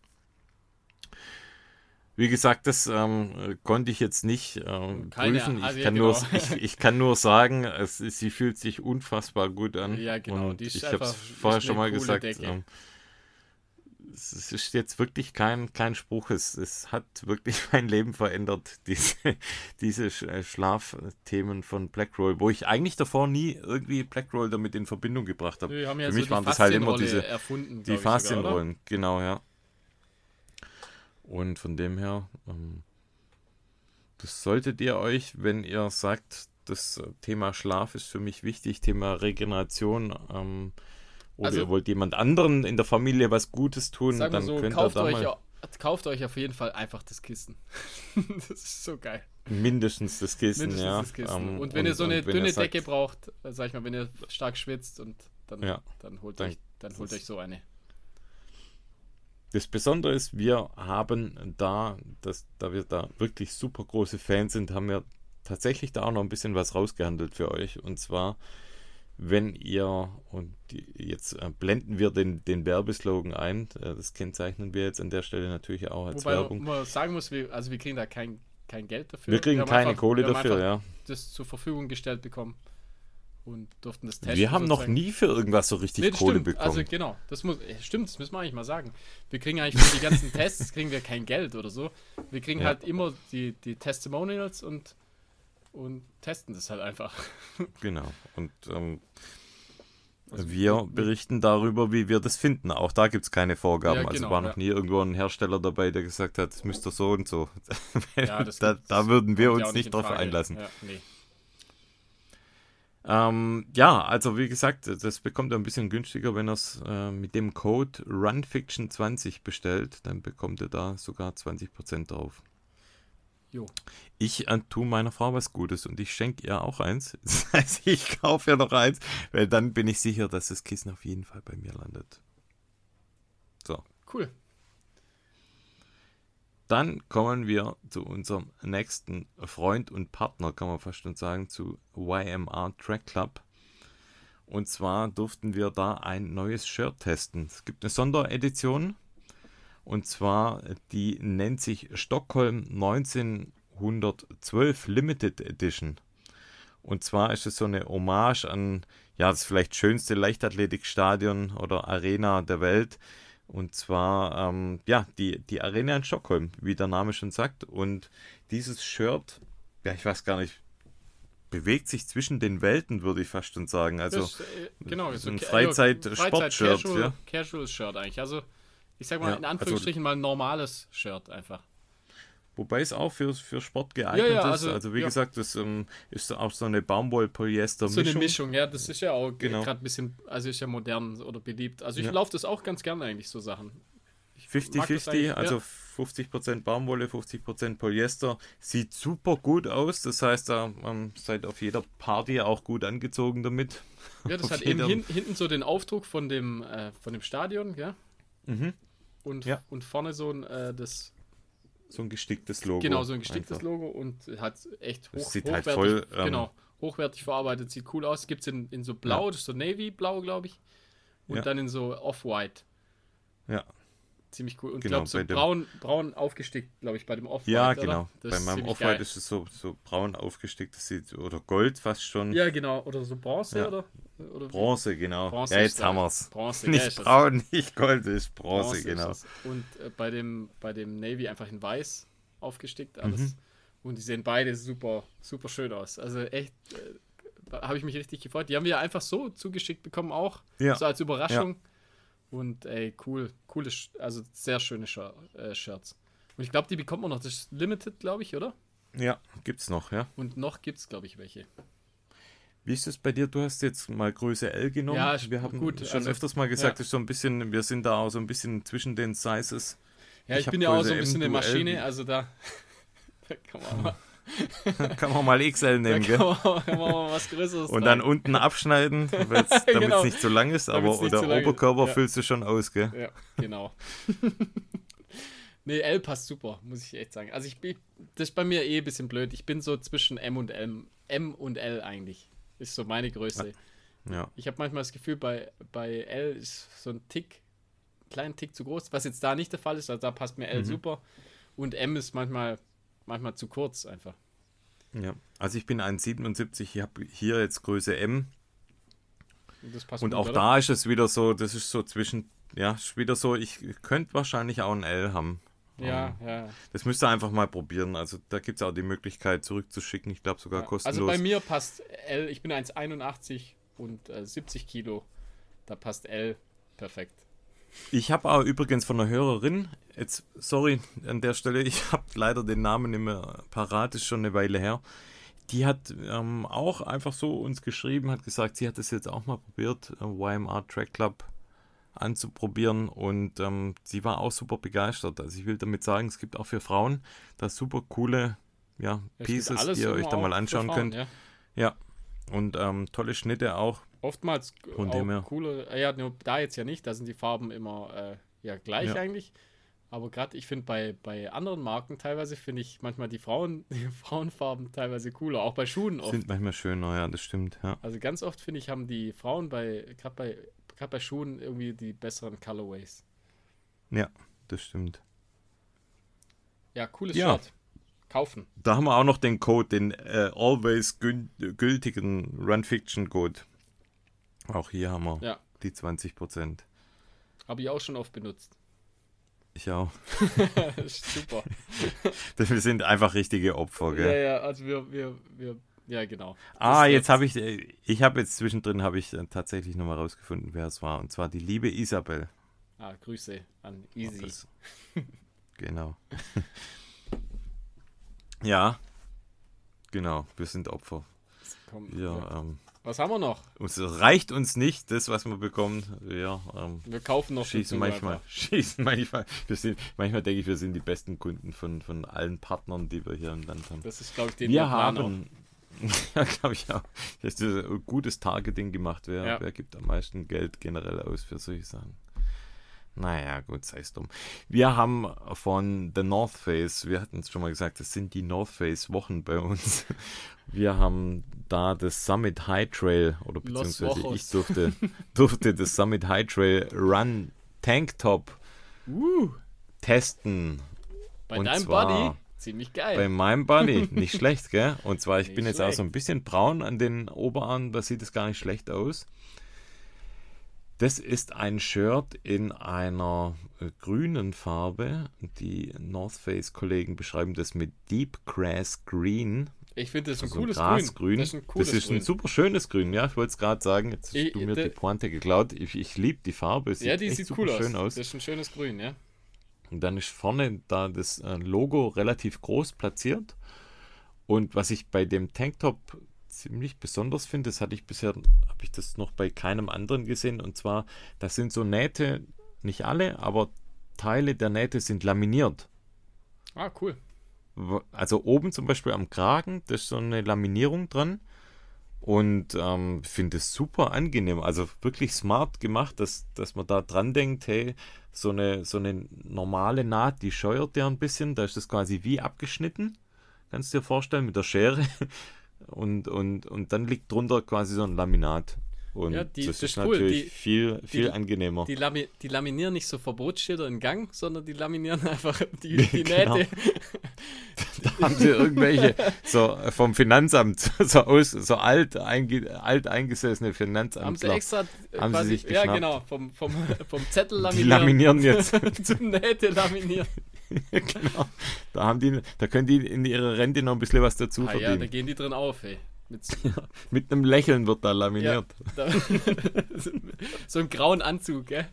Wie gesagt, das ähm, konnte ich jetzt nicht ähm, Keine- prüfen. Ich, also ja, kann genau. nur, ich, ich kann nur sagen, es, sie fühlt sich unfassbar gut an. Ja, genau, Und ich habe es vorher schon mal gesagt. Ähm, es ist jetzt wirklich kein, kein Spruch. Es, es hat wirklich [LAUGHS] mein Leben verändert, [LAUGHS] diese, diese äh, Schlafthemen von Blackroll, wo ich eigentlich davor nie irgendwie Blackroll damit in Verbindung gebracht habe. Ja Für so mich waren das halt immer diese erfunden, die? Faszienrollen, genau, ja. Und von dem her, ähm, das solltet ihr euch, wenn ihr sagt, das Thema Schlaf ist für mich wichtig, Thema Regeneration, ähm, oder Also- ihr wollt jemand anderen in der Familie was Gutes tun, dann so, könnt ihr kauft da euch, mal au- kauft euch auf jeden Fall einfach das Kissen. [LAUGHS] das ist so geil. mindestens das Kissen, Mindestens ja. das Kissen. ähm, und wenn ihr so eine und dünne sagt, Decke braucht, sag ich mal, wenn ihr stark schwitzt und dann, Ja. dann holt Dann- euch, dann holt euch so eine. Das Besondere ist, wir haben da, das, da wir da wirklich super große Fans sind, haben wir tatsächlich da auch noch ein bisschen was rausgehandelt für euch. Und zwar, wenn ihr, und jetzt äh, blenden wir den, den Werbeslogan ein, äh, das kennzeichnen wir jetzt an der Stelle natürlich auch als Wobei Werbung. man sagen muss, wir, also wir kriegen da kein, kein Geld dafür. Wir kriegen haben keine einfach- Kohle wir haben dafür, ja. das zur Verfügung gestellt bekommen und durften das testen. Wir haben noch sozusagen. nie für irgendwas so richtig Nee, Kohle stimmt. bekommen. Also genau, das muss, stimmt, das müssen wir eigentlich mal sagen. Wir kriegen eigentlich für die ganzen [LAUGHS] Tests kriegen wir kein Geld oder so. Wir kriegen Ja. halt immer die, die Testimonials und, und testen das halt einfach. [LAUGHS] Genau. Und ähm, Also, wir berichten darüber, wie wir das finden. Auch da gibt es keine Vorgaben. Ja, also genau, war noch ja. nie irgendwo ein Hersteller dabei, der gesagt hat, es müsste so und so. [LAUGHS] Ja, das da, da das würden wir uns nicht drauf Frage. einlassen. Ja, nee. Ähm, ja, also wie gesagt, das bekommt ihr ein bisschen günstiger, wenn ihr es äh, mit dem Code RunFiction20 bestellt. Dann bekommt ihr da sogar 20% drauf. Jo. Ich äh, tue meiner Frau was Gutes und ich schenke ihr auch eins. [LAUGHS] Das heißt, ich kaufe ihr noch eins, weil dann bin ich sicher, dass das Kissen auf jeden Fall bei mir landet. So, Cool. dann kommen wir zu unserem nächsten Freund und Partner, kann man fast schon sagen, zu YMR Track Club. Und zwar durften wir da ein neues Shirt testen. Es gibt eine Sonderedition und zwar die nennt sich Stockholm 1912 Limited Edition. Und zwar ist es so eine Hommage an ja, das vielleicht schönste Leichtathletikstadion oder Arena der Welt. Und zwar, ähm, ja, die, die Arena in Stockholm, wie der Name schon sagt. Und dieses Shirt, ja, ich weiß gar nicht, bewegt sich zwischen den Welten, würde ich fast schon sagen. Also, das, äh, genau, so ein Freizeit-Sport-Shirt, Casual, ja. Casual Shirt eigentlich. Also, ich sag mal Ja, in also- Anführungsstrichen mal ein normales Shirt einfach. Wobei es auch für, für Sport geeignet Ja, ja, ist. also, Also wie ja. gesagt, das ähm, ist auch so eine Baumwoll-Polyester-Mischung. So eine Mischung, ja, das ist ja auch Genau. gerade ein bisschen, also ist ja modern oder beliebt. Also ich laufe das auch ganz gerne eigentlich, so Sachen. Ich mag das 50-50, eigentlich, also ja. 50% Baumwolle, 50% Polyester. Sieht super gut aus. Das heißt, da ähm, seid auf jeder Party auch gut angezogen damit. Ja, das [LAUGHS] auf hat eben jeder- hin, hinten so den Aufdruck von dem, äh, von dem Stadion, ja. Mhm. Und, und vorne so ein, äh, das, So ein gesticktes Logo. genau, so ein gesticktes einfach. Logo und hat echt hoch, Das sieht halt hochwertig, voll, ähm, genau, hochwertig verarbeitet, sieht cool aus. Gibt es in, in so blau, das ist so Navy-blau, glaube ich. Und Ja. dann in so off-white. Ja, Ziemlich cool. Und Genau, glaube, so braun, braun aufgestickt, glaube ich, bei dem Off-White. ja genau. Bei ist meinem Off-White ist es so, so braun aufgestickt, das sieht, oder Gold fast schon. Ja, genau. Oder so Bronze, Ja. oder? oder Bronze, genau. Bronze ja, ist jetzt haben wir es. Bronze, ja, Nicht ist das. braun, nicht Gold, ist Bronze, Bronze ist genau. das. Und äh, bei, dem, bei dem Navy einfach in weiß aufgestickt alles. Mhm. Und die sehen beide super, super schön aus. Also echt, äh, habe ich mich richtig gefreut. Die haben wir einfach so zugeschickt bekommen auch. Ja. So als Überraschung. Und ey, cool, coole, Sch- also sehr schöne Sh äh, Shirts. Und ich glaube, die bekommt man noch. Das ist Limited, glaube ich, oder? Ja, gibt's noch, ja. Und noch gibt es, glaube ich, welche. Wie ist es bei dir? Du hast jetzt mal Größe L genommen. Ja, wir haben gut, schon also- öfters mal gesagt, ja. ist so ein bisschen, wir sind da auch so ein bisschen zwischen den Sizes. Ja, Ich ich, bin ja auch so ein bisschen eine. Maschine, also da, [LAUGHS] da kann man mal, [LAUGHS] Kann man mal XL nehmen, kann gell? man, kann man mal was Größeres Und dann unten abschneiden, [LAUGHS] damit es Genau. nicht zu lang ist, aber oder Oberkörper ja. füllst du schon aus, gell? Ja, genau. [LAUGHS] nee, L passt super, muss ich echt sagen. Also ich bin, das ist bei mir eh ein bisschen blöd. Ich bin so zwischen M und L, M und L eigentlich. Ist so meine Größe. Ja. Ich habe manchmal das Gefühl, bei, bei L ist so ein Tick, kleinen Tick zu groß, was jetzt da nicht der Fall ist. Also da passt mir Mhm. L super. Und M ist manchmal, manchmal zu kurz einfach. ja. Also ich bin 1,77, ich habe hier jetzt Größe M. Und Und auch oder? da ist es wieder so, das ist so zwischen, ja, ist wieder so, ich könnte wahrscheinlich auch ein L haben. Ja, ja. Das müsst ihr einfach mal probieren. Also da gibt es auch die Möglichkeit zurückzuschicken. Ich glaube sogar ja. kostenlos. Also bei mir passt L, ich bin 1,81 und äh, 70 Kilo. Da passt L perfekt. Ich habe auch übrigens von einer Hörerin, jetzt, sorry an der Stelle, ich [LAUGHS] habe leider den Namen nicht mehr parat, ist schon eine Weile her. Die hat ähm, auch einfach so uns geschrieben, hat gesagt, sie hat es jetzt auch mal probiert, äh, YMR Track Club anzuprobieren und ähm, sie war auch super begeistert. Also ich will damit sagen, es gibt auch für Frauen da super coole ja, Pieces, die ihr euch da mal anschauen Frauen, könnt. Ja. Ja, und ähm, tolle Schnitte auch. Oftmals Von dem her. coole, äh, ja, nur da jetzt ja nicht, da sind die Farben immer äh, ja gleich Ja. eigentlich. Aber gerade, ich finde bei, bei anderen Marken teilweise finde ich manchmal die Frauen, [LAUGHS] die Frauenfarben teilweise cooler, auch bei Schuhen oft. Sind manchmal schöner, ja, das stimmt. Ja. Also ganz oft finde ich, haben die Frauen bei, gerade bei, bei Schuhen irgendwie die besseren Colorways. ja, das stimmt. Ja, cooles Ja. Shirt. Kaufen. Da haben wir auch noch den Code, den äh, always gül gültigen Run Fiction Code. Auch hier haben wir Ja. die 20%. Habe ich auch schon oft benutzt. Ich auch. [LAUGHS] Super. [LAUGHS] Wir sind einfach richtige Opfer, ja, gell? ja, also wir, wir, wir, ja genau. Ah, Das- jetzt habe ich, äh, ich habe jetzt zwischendrin habe ich äh, tatsächlich nochmal rausgefunden, wer es war. Und zwar die liebe Isabel. Ah, Grüße an Easy. Das- [LAUGHS] genau. ja, genau, wir sind Opfer. Komm, Wir, ähm, Was haben wir noch? es reicht uns nicht, das, was wir bekommen. Wir ähm, Wir kaufen noch schießen manchmal. einfach. [LAUGHS] Schießen manchmal. Wir sind, manchmal denke ich, wir sind die besten Kunden von, von allen Partnern, die wir hier im Land haben. Das ist, glaube ich, den wir Plan haben, [LAUGHS] ja, glaube ich auch, das ist ein gutes Targeting gemacht. Wer, Ja. wer gibt am meisten Geld generell aus für solche Sachen? Naja, gut, sei es drum. Wir haben von The North Face, wir hatten es schon mal gesagt, das sind die North Face Wochen bei uns. [LAUGHS] Wir haben da das Summit High Trail, oder beziehungsweise ich durfte, [LAUGHS] durfte das Summit High Trail Run Tank Top auch. Uh, testen. bei Und deinem zwar Buddy ziemlich geil. Bei meinem Buddy, [LAUGHS] nicht schlecht, gell? Und zwar, ich Nicht bin jetzt auch so ein bisschen braun an den Oberarmen, da sieht es gar nicht schlecht aus. Das ist ein Shirt in einer äh, grünen Farbe. Die North Face Kollegen beschreiben das mit Deep Grass Green. ich finde das ist ein Also cooles Grasgrün. Grün. Das ist ein cooles das ist ein Grün. super schönes Grün, ja. Ich wollte es gerade sagen. Jetzt hast Ich- du mir die Pointe geklaut. Ich, ich liebe die Farbe. Es ja, sieht die sieht super cool schön aus. aus. Das ist ein schönes Grün, ja. Und dann ist vorne da das äh, Logo relativ groß platziert. Und was ich bei dem Tanktop ziemlich besonders finde, das hatte ich bisher, habe ich das noch bei keinem anderen gesehen. Und zwar, das sind so Nähte, nicht alle, aber Teile der Nähte sind laminiert. Ah, cool. Also oben zum Beispiel am Kragen, da ist so eine Laminierung dran. Und ähm, finde es super angenehm. Also wirklich smart gemacht, dass, dass man da dran denkt, hey, so eine, so eine normale Naht, die scheuert ja ein bisschen. Da ist das quasi wie abgeschnitten. Kannst du dir vorstellen, mit der Schere. [LAUGHS] Und, und, und dann liegt drunter quasi so ein Laminat. Und Ja, die- das, das ist ist cool. natürlich Die- viel, viel die- angenehmer. Die, lami die laminieren nicht so Verbotsschilder in Gang, sondern die laminieren [LAUGHS] einfach die, [LAUGHS] die Genau. Nähte. [LAUGHS] Da haben sie irgendwelche so vom Finanzamt so aus so alt, einge, alt eingesessene Haben sie Finanzamtler. extra äh, Haben sie sich ja geschnappt. genau, vom, vom, vom Zettel Die laminieren, laminieren jetzt. zum Nähte laminieren. genau. Da haben die, da können die in ihrer Rente noch ein bisschen was dazu Ah ja, da gehen die drin auf, ey. Mit, [LAUGHS] so- Mit einem Lächeln wird da ja, laminiert. da, [LAUGHS] so einen grauen Anzug, gell?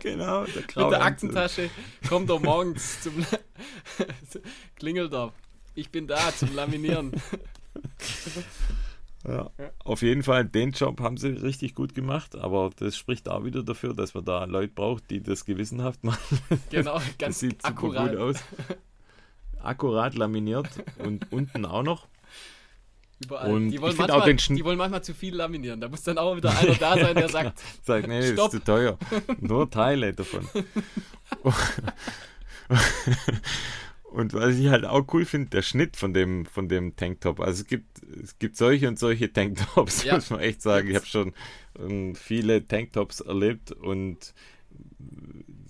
Genau, [LAUGHS] der Mit graue der Anzug. Aktentasche kommt er morgens zum klingelt er. Ich bin da zum Laminieren. Ja. Auf jeden Fall, den Job haben sie richtig gut gemacht, aber das spricht auch wieder dafür, dass man da Leute braucht, die das gewissenhaft machen. Genau, Das ganz sieht super akkurat. gut aus. Akkurat laminiert und unten auch noch. Überall. Und die, wollen manchmal, auch den Schn- die wollen manchmal zu viel laminieren. Da muss dann auch wieder einer da sein, der sagt, [LAUGHS] Sagt, nee, das ist zu teuer. Nur Teile davon. [LAUGHS] Und was ich halt auch cool finde, der Schnitt von dem, von dem Tanktop. Also es gibt, es gibt solche und solche Tanktops, [LAUGHS] Ja. muss man echt sagen. Ich habe schon ähm, viele Tanktops erlebt und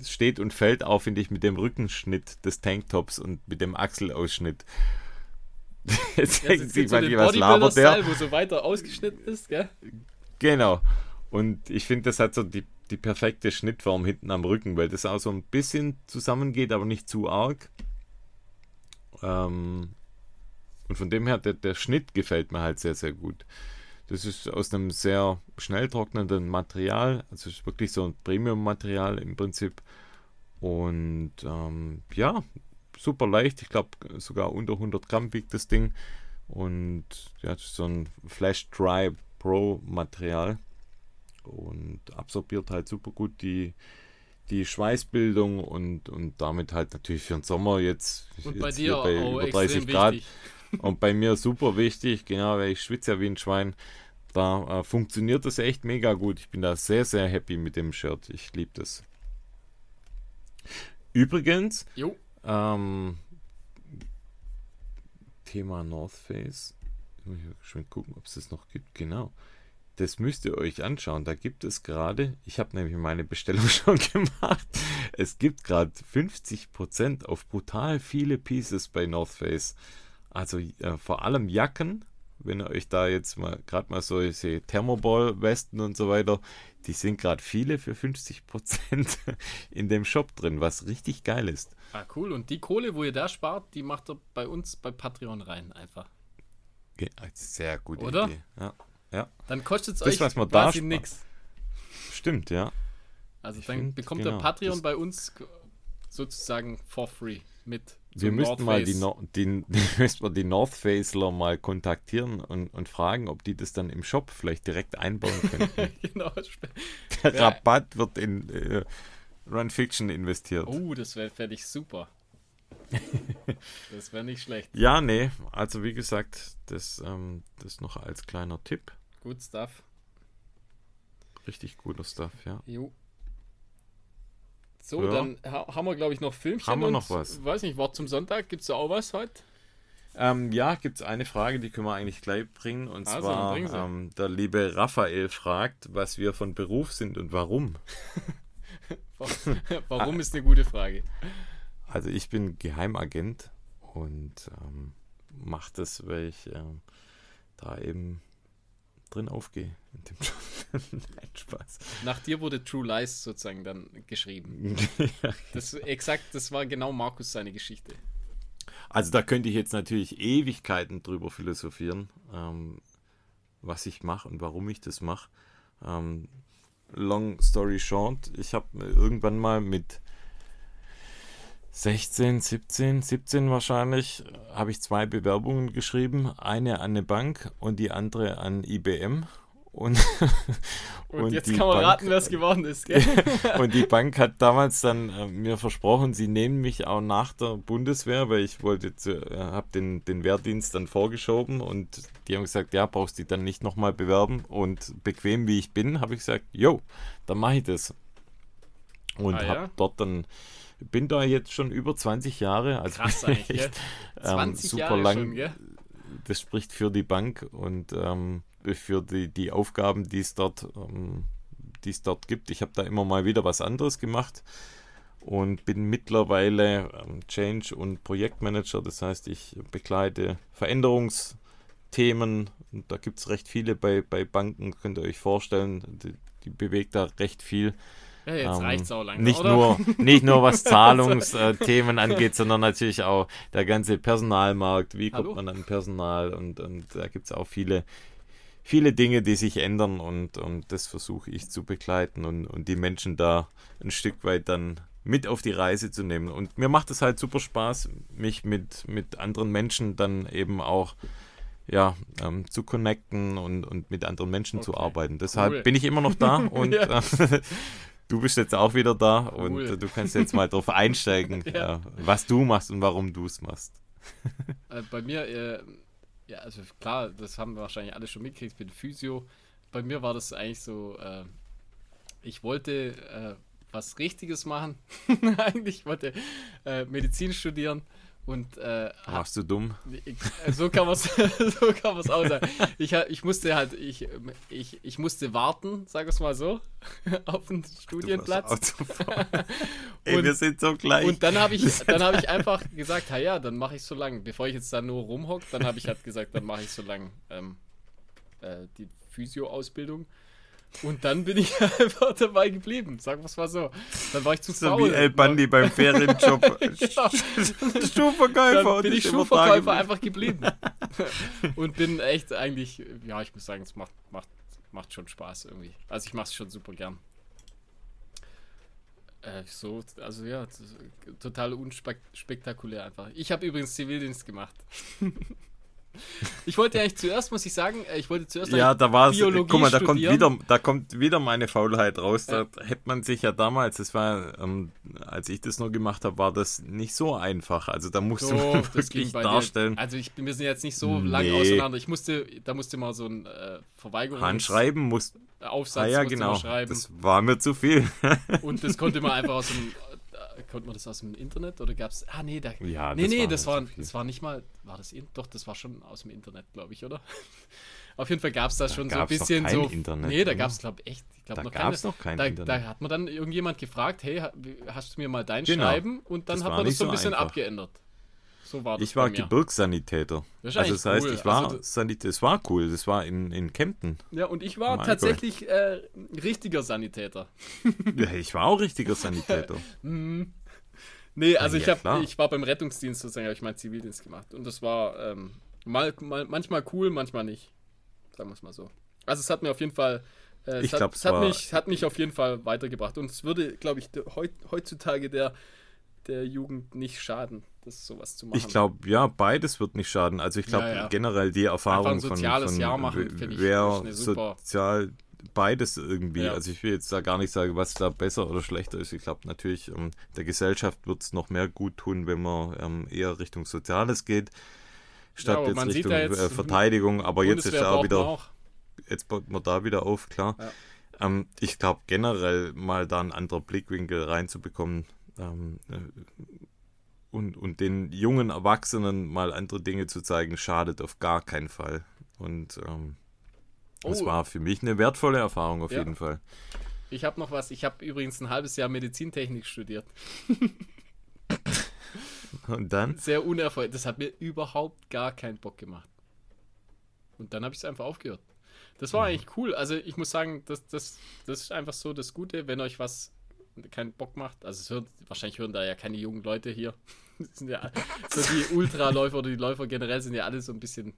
es steht und fällt auch, finde ich, mit dem Rückenschnitt des Tanktops und mit dem Achselausschnitt. [LAUGHS] Jetzt ja, es Sie, gibt so was labert der? Wo so weiter ausgeschnitten ist, gell? Genau. Und ich finde, das hat so die, die perfekte Schnittform hinten am Rücken, weil das auch so ein bisschen zusammengeht, aber nicht zu arg. Ähm, und von dem her, der, der Schnitt gefällt mir halt sehr, sehr gut. Das ist aus einem sehr schnell trocknenden Material, also ist wirklich so ein Premium-Material im Prinzip. Und ähm, ja, super leicht. Ich glaube, sogar unter 100 Gramm wiegt das Ding. Und ja, das ist so ein Flash Dry Pro Material und absorbiert halt super gut die, die Schweißbildung und, und damit halt natürlich für den Sommer jetzt, Und bei jetzt dir auch über extrem 30 Grad wichtig. und bei mir super wichtig, genau, weil ich schwitze ja wie ein Schwein. Da äh, funktioniert das echt mega gut. Ich bin da sehr, sehr happy mit dem Shirt. Ich liebe das. Übrigens, Jo, ähm, Thema North Face. Ich muss schon gucken, ob es das noch gibt. Genau. Das müsst ihr euch anschauen. Da gibt es gerade, ich habe nämlich meine Bestellung [LAUGHS] schon gemacht. Es gibt gerade 50% auf brutal viele Pieces bei North Face. Also äh, vor allem Jacken, wenn ihr euch da jetzt mal gerade mal solche Thermoball-Westen und so weiter, die sind gerade viele für 50% [LAUGHS] in dem Shop drin, was richtig geil ist. ah, cool. Und die Kohle, wo ihr da spart, die macht er bei uns bei Patreon rein einfach. Ge- Sehr gute Oder? Idee. Ja. ja, Dann kostet es euch was man quasi nichts. stimmt, ja. Also Ich dann find, bekommt genau, der Patreon bei uns sozusagen for free mit. [LAUGHS] Wir müssten mal die, no die, die, die North Faceler mal kontaktieren und, und fragen, ob die das dann im Shop vielleicht direkt einbauen können. [LAUGHS] genau. Der Ja. Rabatt wird in äh, Run Fiction investiert. Oh, das wäre ich super. [LAUGHS] das wäre nicht schlecht. Ja, nee, also wie gesagt, das, ähm, das noch als kleiner Tipp. Gut Stuff. Richtig guter Stuff, ja. Jo. So, Ja. dann ha haben wir, glaube ich, noch Filmchen. Haben wir und, noch was? Weiß nicht, Wort zum Sonntag. Gibt es da auch was heute? Ähm, ja, gibt es eine Frage, die können wir eigentlich gleich bringen. Und Also, zwar, ähm, der liebe Raphael fragt, was wir von Beruf sind und warum. [LAUGHS] Warum ist eine gute Frage. Also ich bin Geheimagent und ähm, mache das, weil ich ähm, da eben drin aufgehe. In dem Job. [LAUGHS] Nein, Spaß. Nach dir wurde True Lies sozusagen dann geschrieben. [LAUGHS] Das exakt, das war genau Markus seine Geschichte. Also da könnte ich jetzt natürlich Ewigkeiten drüber philosophieren, ähm, was ich mache und warum ich das mache. Ähm, long story short, ich habe irgendwann mal mit 16, 17, 17 wahrscheinlich, habe ich zwei Bewerbungen geschrieben. Eine an eine Bank und die andere an IBM. Und, [LAUGHS] und, und jetzt kann man Bank, raten, wer es geworden ist. Gell? [LAUGHS] und die [LAUGHS] Bank hat damals dann äh, mir versprochen, sie nehmen mich auch nach der Bundeswehr, weil ich wollte, äh, habe den, den Wehrdienst dann vorgeschoben und die haben gesagt, ja, brauchst du dann nicht nochmal bewerben. Und bequem wie ich bin, habe ich gesagt, jo, dann mache ich das. Und ah, habe ja? dort dann bin da jetzt schon über 20 Jahre. Also Krass [LAUGHS] eigentlich, echt, ähm, super Jahre lang. Schon, gell? Das spricht für die Bank und ähm, für die, die Aufgaben, die es dort, ähm, die es dort gibt. Ich habe da immer mal wieder was anderes gemacht und bin mittlerweile ähm, Change- und Projektmanager. Das heißt, ich begleite Veränderungsthemen. Und da gibt es recht viele bei, bei Banken, könnt ihr euch vorstellen. Die, die bewegt da recht viel. Ja, jetzt ähm, reicht's auch langsam, nicht oder? Nur, [LAUGHS] nicht nur was Zahlungsthemen angeht, sondern natürlich auch der ganze Personalmarkt. Wie kommt Hallo? man an Personal? Und, und da gibt es auch viele, viele Dinge, die sich ändern und, und das versuche ich zu begleiten und, und die Menschen da ein Stück weit dann mit auf die Reise zu nehmen. Und mir macht es halt super Spaß, mich mit, mit anderen Menschen dann eben auch ja, ähm, zu connecten und, und mit anderen Menschen okay. zu arbeiten. Deshalb cool. bin ich immer noch da [LAUGHS] und ja. äh, [LAUGHS] du bist jetzt auch wieder da cool. und du kannst jetzt mal darauf einsteigen, [LAUGHS] ja. äh, was du machst und warum du es machst. [LAUGHS] Äh, bei mir, äh, ja, also klar, das haben wir wahrscheinlich alle schon mitgekriegt, ich bin Physio. Bei mir war das eigentlich so, äh, ich wollte äh, was Richtiges machen. [LAUGHS] eigentlich wollte äh, Medizin studieren und, äh, Warst du dumm? Äh, so kann man es [LAUGHS] so auch sagen. Ich, ich musste halt, ich, ich, ich musste warten, sag es mal so, [LAUGHS] auf den Studienplatz. [LAUGHS] Ey, wir sind so gleich. Und dann habe ich, hab ich einfach gesagt, ja, dann mache ich so lange. Bevor ich jetzt da nur rumhocke, dann habe ich halt gesagt, dann mache ich so lange ähm, äh, die Physio-Ausbildung. Und dann bin ich [LAUGHS] einfach dabei geblieben. Sagen wir es mal so. Dann war ich zu so faul. Wie El Bandi beim Ferienjob. [LAUGHS] genau. [LAUGHS] Schuhverkäufer. Dann bin ich Schuhverkäufer einfach geblieben. und bin echt eigentlich, ja, ich muss sagen, es macht, macht, macht schon Spaß irgendwie. Also ich mache es schon super gern. Äh, so, also ja, total unspektakulär einfach. Ich habe übrigens Zivildienst gemacht. Ich wollte eigentlich zuerst, muss ich sagen, äh, ich wollte zuerst ja, da war Biologie guck mal, da kommt, wieder, da kommt wieder meine Faulheit raus. Da ja. hätte man sich ja damals, das war, ähm, als ich das noch gemacht habe, war das nicht so einfach. Also da musst so, du wirklich darstellen. Dir. Also ich, wir sind jetzt nicht so nee. lange auseinander. Ich musste, da musste mal so ein äh, Verweigerungs... Handschreiben muss... Aufsatz ah, ja, genau. schreiben. Das war mir zu viel. Und das konnte man einfach aus dem [LAUGHS] konnte man das aus dem Internet oder gab es. Ah, nee, da, ja, nee, das nee, war das, war, das war nicht mal. War das Doch, das war schon aus dem Internet, glaube ich, oder? [LAUGHS] Auf jeden Fall gab es da, da schon so ein bisschen kein so. Internet, nee, da gab es, glaube ich, echt. Ich glaube noch keine. noch kein da, Internet. Da hat man dann irgendjemand gefragt: Hey, hast du mir mal dein genau. Schreiben? Und dann das hat man das so ein bisschen abgeändert. So war das ich war Gebirgssanitäter. Das also das heißt, cool. ich war also, Sanität, das war cool, das war in, in Kempten. Ja, und ich war tatsächlich äh, richtiger Sanitäter. ja, [LAUGHS] ich war auch richtiger Sanitäter. mhm. Nee, also ja, ich, hab, ich war beim Rettungsdienst sozusagen, habe ich meinen Zivildienst gemacht. Und das war ähm, mal, mal, manchmal cool, manchmal nicht. Sagen wir es mal so. Also es hat mir auf jeden Fall, äh, ich es, glaub, hat, es hat, mich, hat mich auf jeden Fall weitergebracht. Und es würde, glaube ich, heutzutage der, der Jugend nicht schaden, das sowas zu machen. Ich glaube, ja, beides wird nicht schaden. Also ich glaube ja, ja. generell die Erfahrung ein soziales von, Jahr machen, finde ich, wer sozial beides irgendwie. Ja. Also ich will jetzt da gar nicht sagen, was da besser oder schlechter ist. Ich glaube natürlich, ähm, der Gesellschaft wird es noch mehr gut tun, wenn man ähm, eher Richtung Soziales geht, statt jetzt Richtung jetzt äh, Verteidigung. Aber jetzt ist ja auch wieder, auch. jetzt baut man da wieder auf, klar. Ähm, ich glaube generell mal da einen anderen Blickwinkel reinzubekommen ähm, äh, und, und den jungen Erwachsenen mal andere Dinge zu zeigen, schadet auf gar keinen Fall. Und ähm, das oh. war für mich eine wertvolle Erfahrung auf ja. jeden Fall. Ich habe noch was. Ich habe übrigens ein halbes Jahr Medizintechnik studiert. [LAUGHS] Und dann? Sehr unerfolgreich. Das hat mir überhaupt gar keinen Bock gemacht. Und dann habe ich es einfach aufgehört. Das war mhm. eigentlich cool. Also ich muss sagen, das, das, das ist einfach so das Gute, wenn euch was keinen Bock macht. Also hört, wahrscheinlich hören da ja keine jungen Leute hier. [LAUGHS] sind ja, so die Ultraläufer oder die Läufer generell sind ja alle so ein bisschen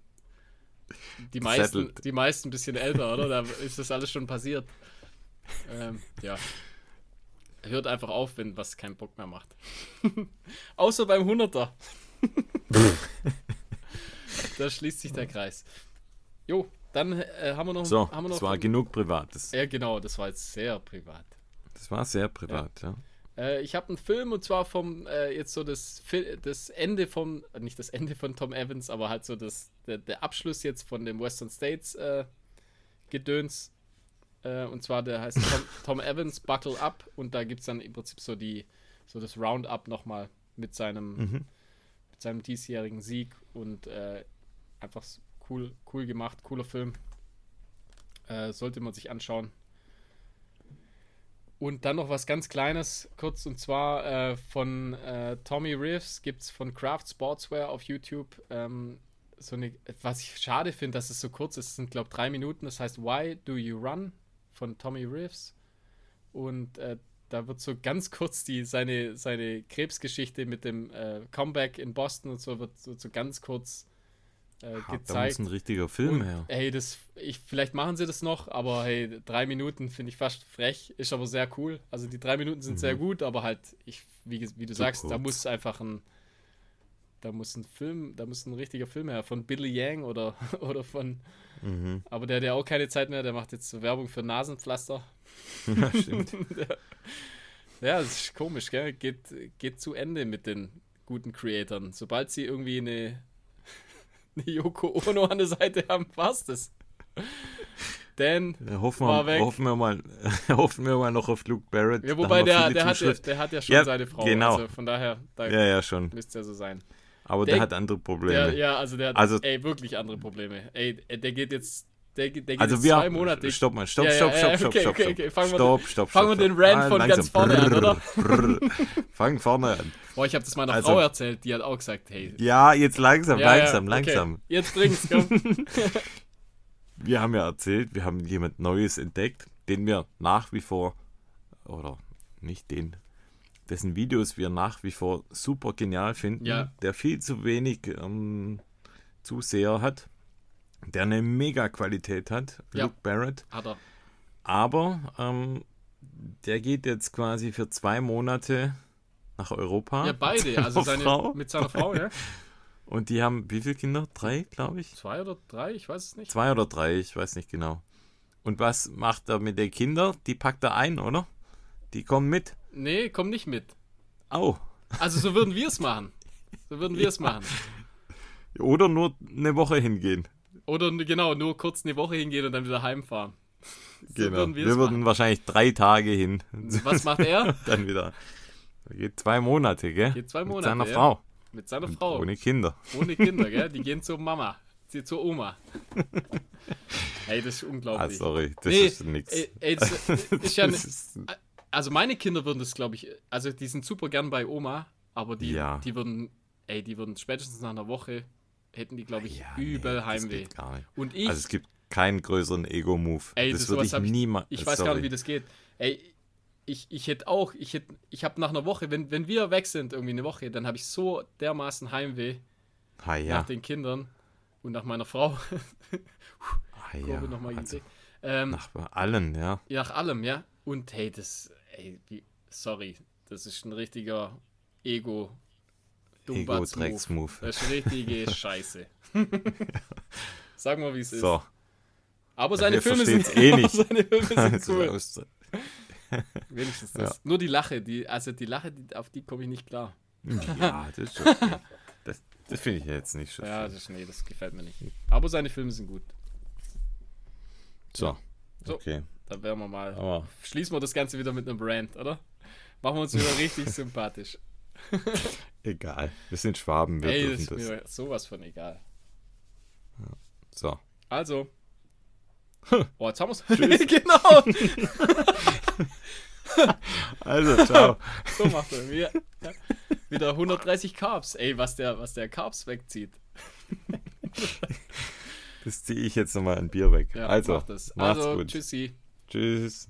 die meisten, die meisten ein bisschen älter, oder? Da ist das alles schon passiert. Ähm, ja. hört einfach auf, wenn was keinen Bock mehr macht. [LAUGHS] Außer beim 100er. [LAUGHS] da schließt sich der Kreis. Jo, dann äh, haben wir noch. So, haben wir noch das war genug Privates. Ja, genau, das war jetzt sehr privat. Das war sehr privat, ja. Äh, ich habe einen Film und zwar vom, äh, jetzt so das, das Ende von, nicht das Ende von Tom Evans, aber halt so das, der, der Abschluss jetzt von dem Western States äh, Gedöns. Äh, und zwar der heißt [LAUGHS] Tom, Tom Evans Buckle Up und da gibt es dann im Prinzip so die, so das Roundup nochmal mit seinem, Mhm. mit seinem diesjährigen Sieg und äh, einfach cool, cool gemacht, cooler Film. Äh, sollte man sich anschauen. Und dann noch was ganz Kleines, kurz, und zwar äh, von äh, Tommy Reeves gibt es von Craft Sportswear auf YouTube ähm, so eine, was ich schade finde, dass es so kurz ist, es sind glaube drei Minuten, das heißt Why Do You Run? Von Tommy Reeves. Und äh, da wird so ganz kurz die, seine, seine Krebsgeschichte mit dem äh, Comeback in Boston und so wird so, so ganz kurz äh, Ah, Da muss gezeigt. ein richtiger Film Und, her. Hey, das, ich, vielleicht machen sie das noch, aber hey, drei Minuten finde ich fast frech, ist aber sehr cool. Also die drei Minuten sind sehr gut, aber halt, ich, wie, wie du Mhm. Zu sagst, da kurz. muss einfach ein, da muss ein Film, da muss ein richtiger Film her, von Billy Yang oder, [LAUGHS] oder von, Mhm. aber der hat ja auch keine Zeit mehr, der macht jetzt so Werbung für Nasenpflaster. [LAUGHS] Ja, stimmt. [LAUGHS] Ja, das ist komisch, gell? Geht, geht zu Ende mit den guten Creatoren. Sobald sie irgendwie eine, [LAUGHS] eine Yoko Ono an der Seite haben, war's das. Dan, Ja, hoffen, War wir, weg. hoffen, wir mal, [LAUGHS] hoffen wir mal noch auf Luke Barrett. ja, wobei der, der, hat ja, der hat ja schon Ja, seine Frau. genau. Also von daher, da Ja, ja, schon. müsste ja so sein. Aber Der- der, hat andere Probleme. Der, ja, also der hat Also- ey, wirklich andere Probleme. Ey, der geht jetzt, der, der geht also wir zwei Monate. Stopp mal, stopp, Ja, ja, stopp, ja, stopp, stopp, okay, stopp, okay, fangen wir- stopp, stopp, fangen wir den stopp. von ganz vorne an, oder? Brrr. Fang vorne an. Boah, ich habe das meiner Also- Frau erzählt, die hat auch gesagt, hey. Ja, jetzt langsam, ja, langsam, ja, langsam. Jetzt bring's, komm. [LAUGHS] Wir haben ja erzählt, wir haben jemand Neues entdeckt, den wir nach wie vor, oder nicht den, dessen Videos wir nach wie vor super genial finden, Ja. der viel zu wenig ähm, Zuseher hat, der eine mega Qualität hat, Ja. Luke Barrett, hat er. aber ähm, der geht jetzt quasi für zwei Monate nach Europa. Ja, beide. mit [LAUGHS] Also seiner seine, Frau. mit seiner Frau, ja. [LAUGHS] Und die haben wie viele Kinder? Drei, glaube ich. Zwei oder drei, ich weiß es nicht. Zwei oder drei, ich weiß nicht genau. Und was macht er mit den Kindern? Die packt er ein, oder? Die kommen mit. Nee, komm nicht mit. Au. Also so würden wir es machen. So würden [LAUGHS] wir es machen. Oder nur eine Woche hingehen. Oder genau, nur kurz eine Woche hingehen und dann wieder heimfahren. [LAUGHS] So genau. würden wir Wir würden machen. wahrscheinlich drei Tage hin. [LAUGHS] Was macht er? [LAUGHS] Dann wieder. Er geht zwei Monate, gell? Geht zwei Mit Monate, seiner ja. Frau. Mit seiner Und Frau. Ohne Kinder. Ohne Kinder, gell? Die gehen zur Mama. Sie zur Oma. Ey, das ist Ah, unglaublich. sorry, das Nee, ist nix. Ey, ey, das ist ja Das ist- also meine Kinder würden das, glaube ich, also die sind super gern bei Oma, aber die, Ja. die würden, ey, die würden spätestens nach einer Woche hätten die, glaube ich, Ja, nee, übel das Heimweh. Und ich, Also es gibt keinen größeren Ego-Move. Ey, das das- würde ich niemals. ich weiß gar nicht, wie das geht. Ey, ich, ich hätte auch, ich hätte, ich habe nach einer Woche, wenn, wenn wir weg sind, irgendwie eine Woche, dann habe ich so dermaßen Heimweh Ha, ja. nach den Kindern und nach meiner Frau. [LAUGHS] Ha, ja. Nochmal also, ähm, nach allen, ja. Nach allem, ja. Und hey, das, ey, sorry, das ist ein richtiger ego dumbatz move Ego-Drecks-Move. Das ist richtige [LAUGHS] Scheiße. [LAUGHS] Sagen wir, wie es ist. So. Aber seine wir Filme sind eh [LAUGHS] nicht. seine Filme sind Also, cool. Wenigstens das. Nur die Lache, die, also die Lache, die, auf die komme ich nicht klar. Ja, das ist schon. okay. Das, das finde ich jetzt nicht so. Ja, das, ist- nee, das gefällt mir nicht. Aber seine Filme sind gut. So. So. Okay. Da werden wir mal. Aber Schließen wir das Ganze wieder mit einem Brand, oder? Machen wir uns wieder richtig sympathisch. [LAUGHS] egal. Wir sind Schwaben, wir Ey, dürfen das. Ist mir das. sowas von egal. Ja. So. Also. [LAUGHS] Boah, jetzt haben wir's. [LAUGHS] genau. also, ciao. So macht er. Wieder, wieder 130 Carbs. Ey, was der, was der Carbs wegzieht. das ziehe ich jetzt nochmal ein Bier weg. Ja, also, mach das. macht's also, gut. Tschüssi. Tschüss.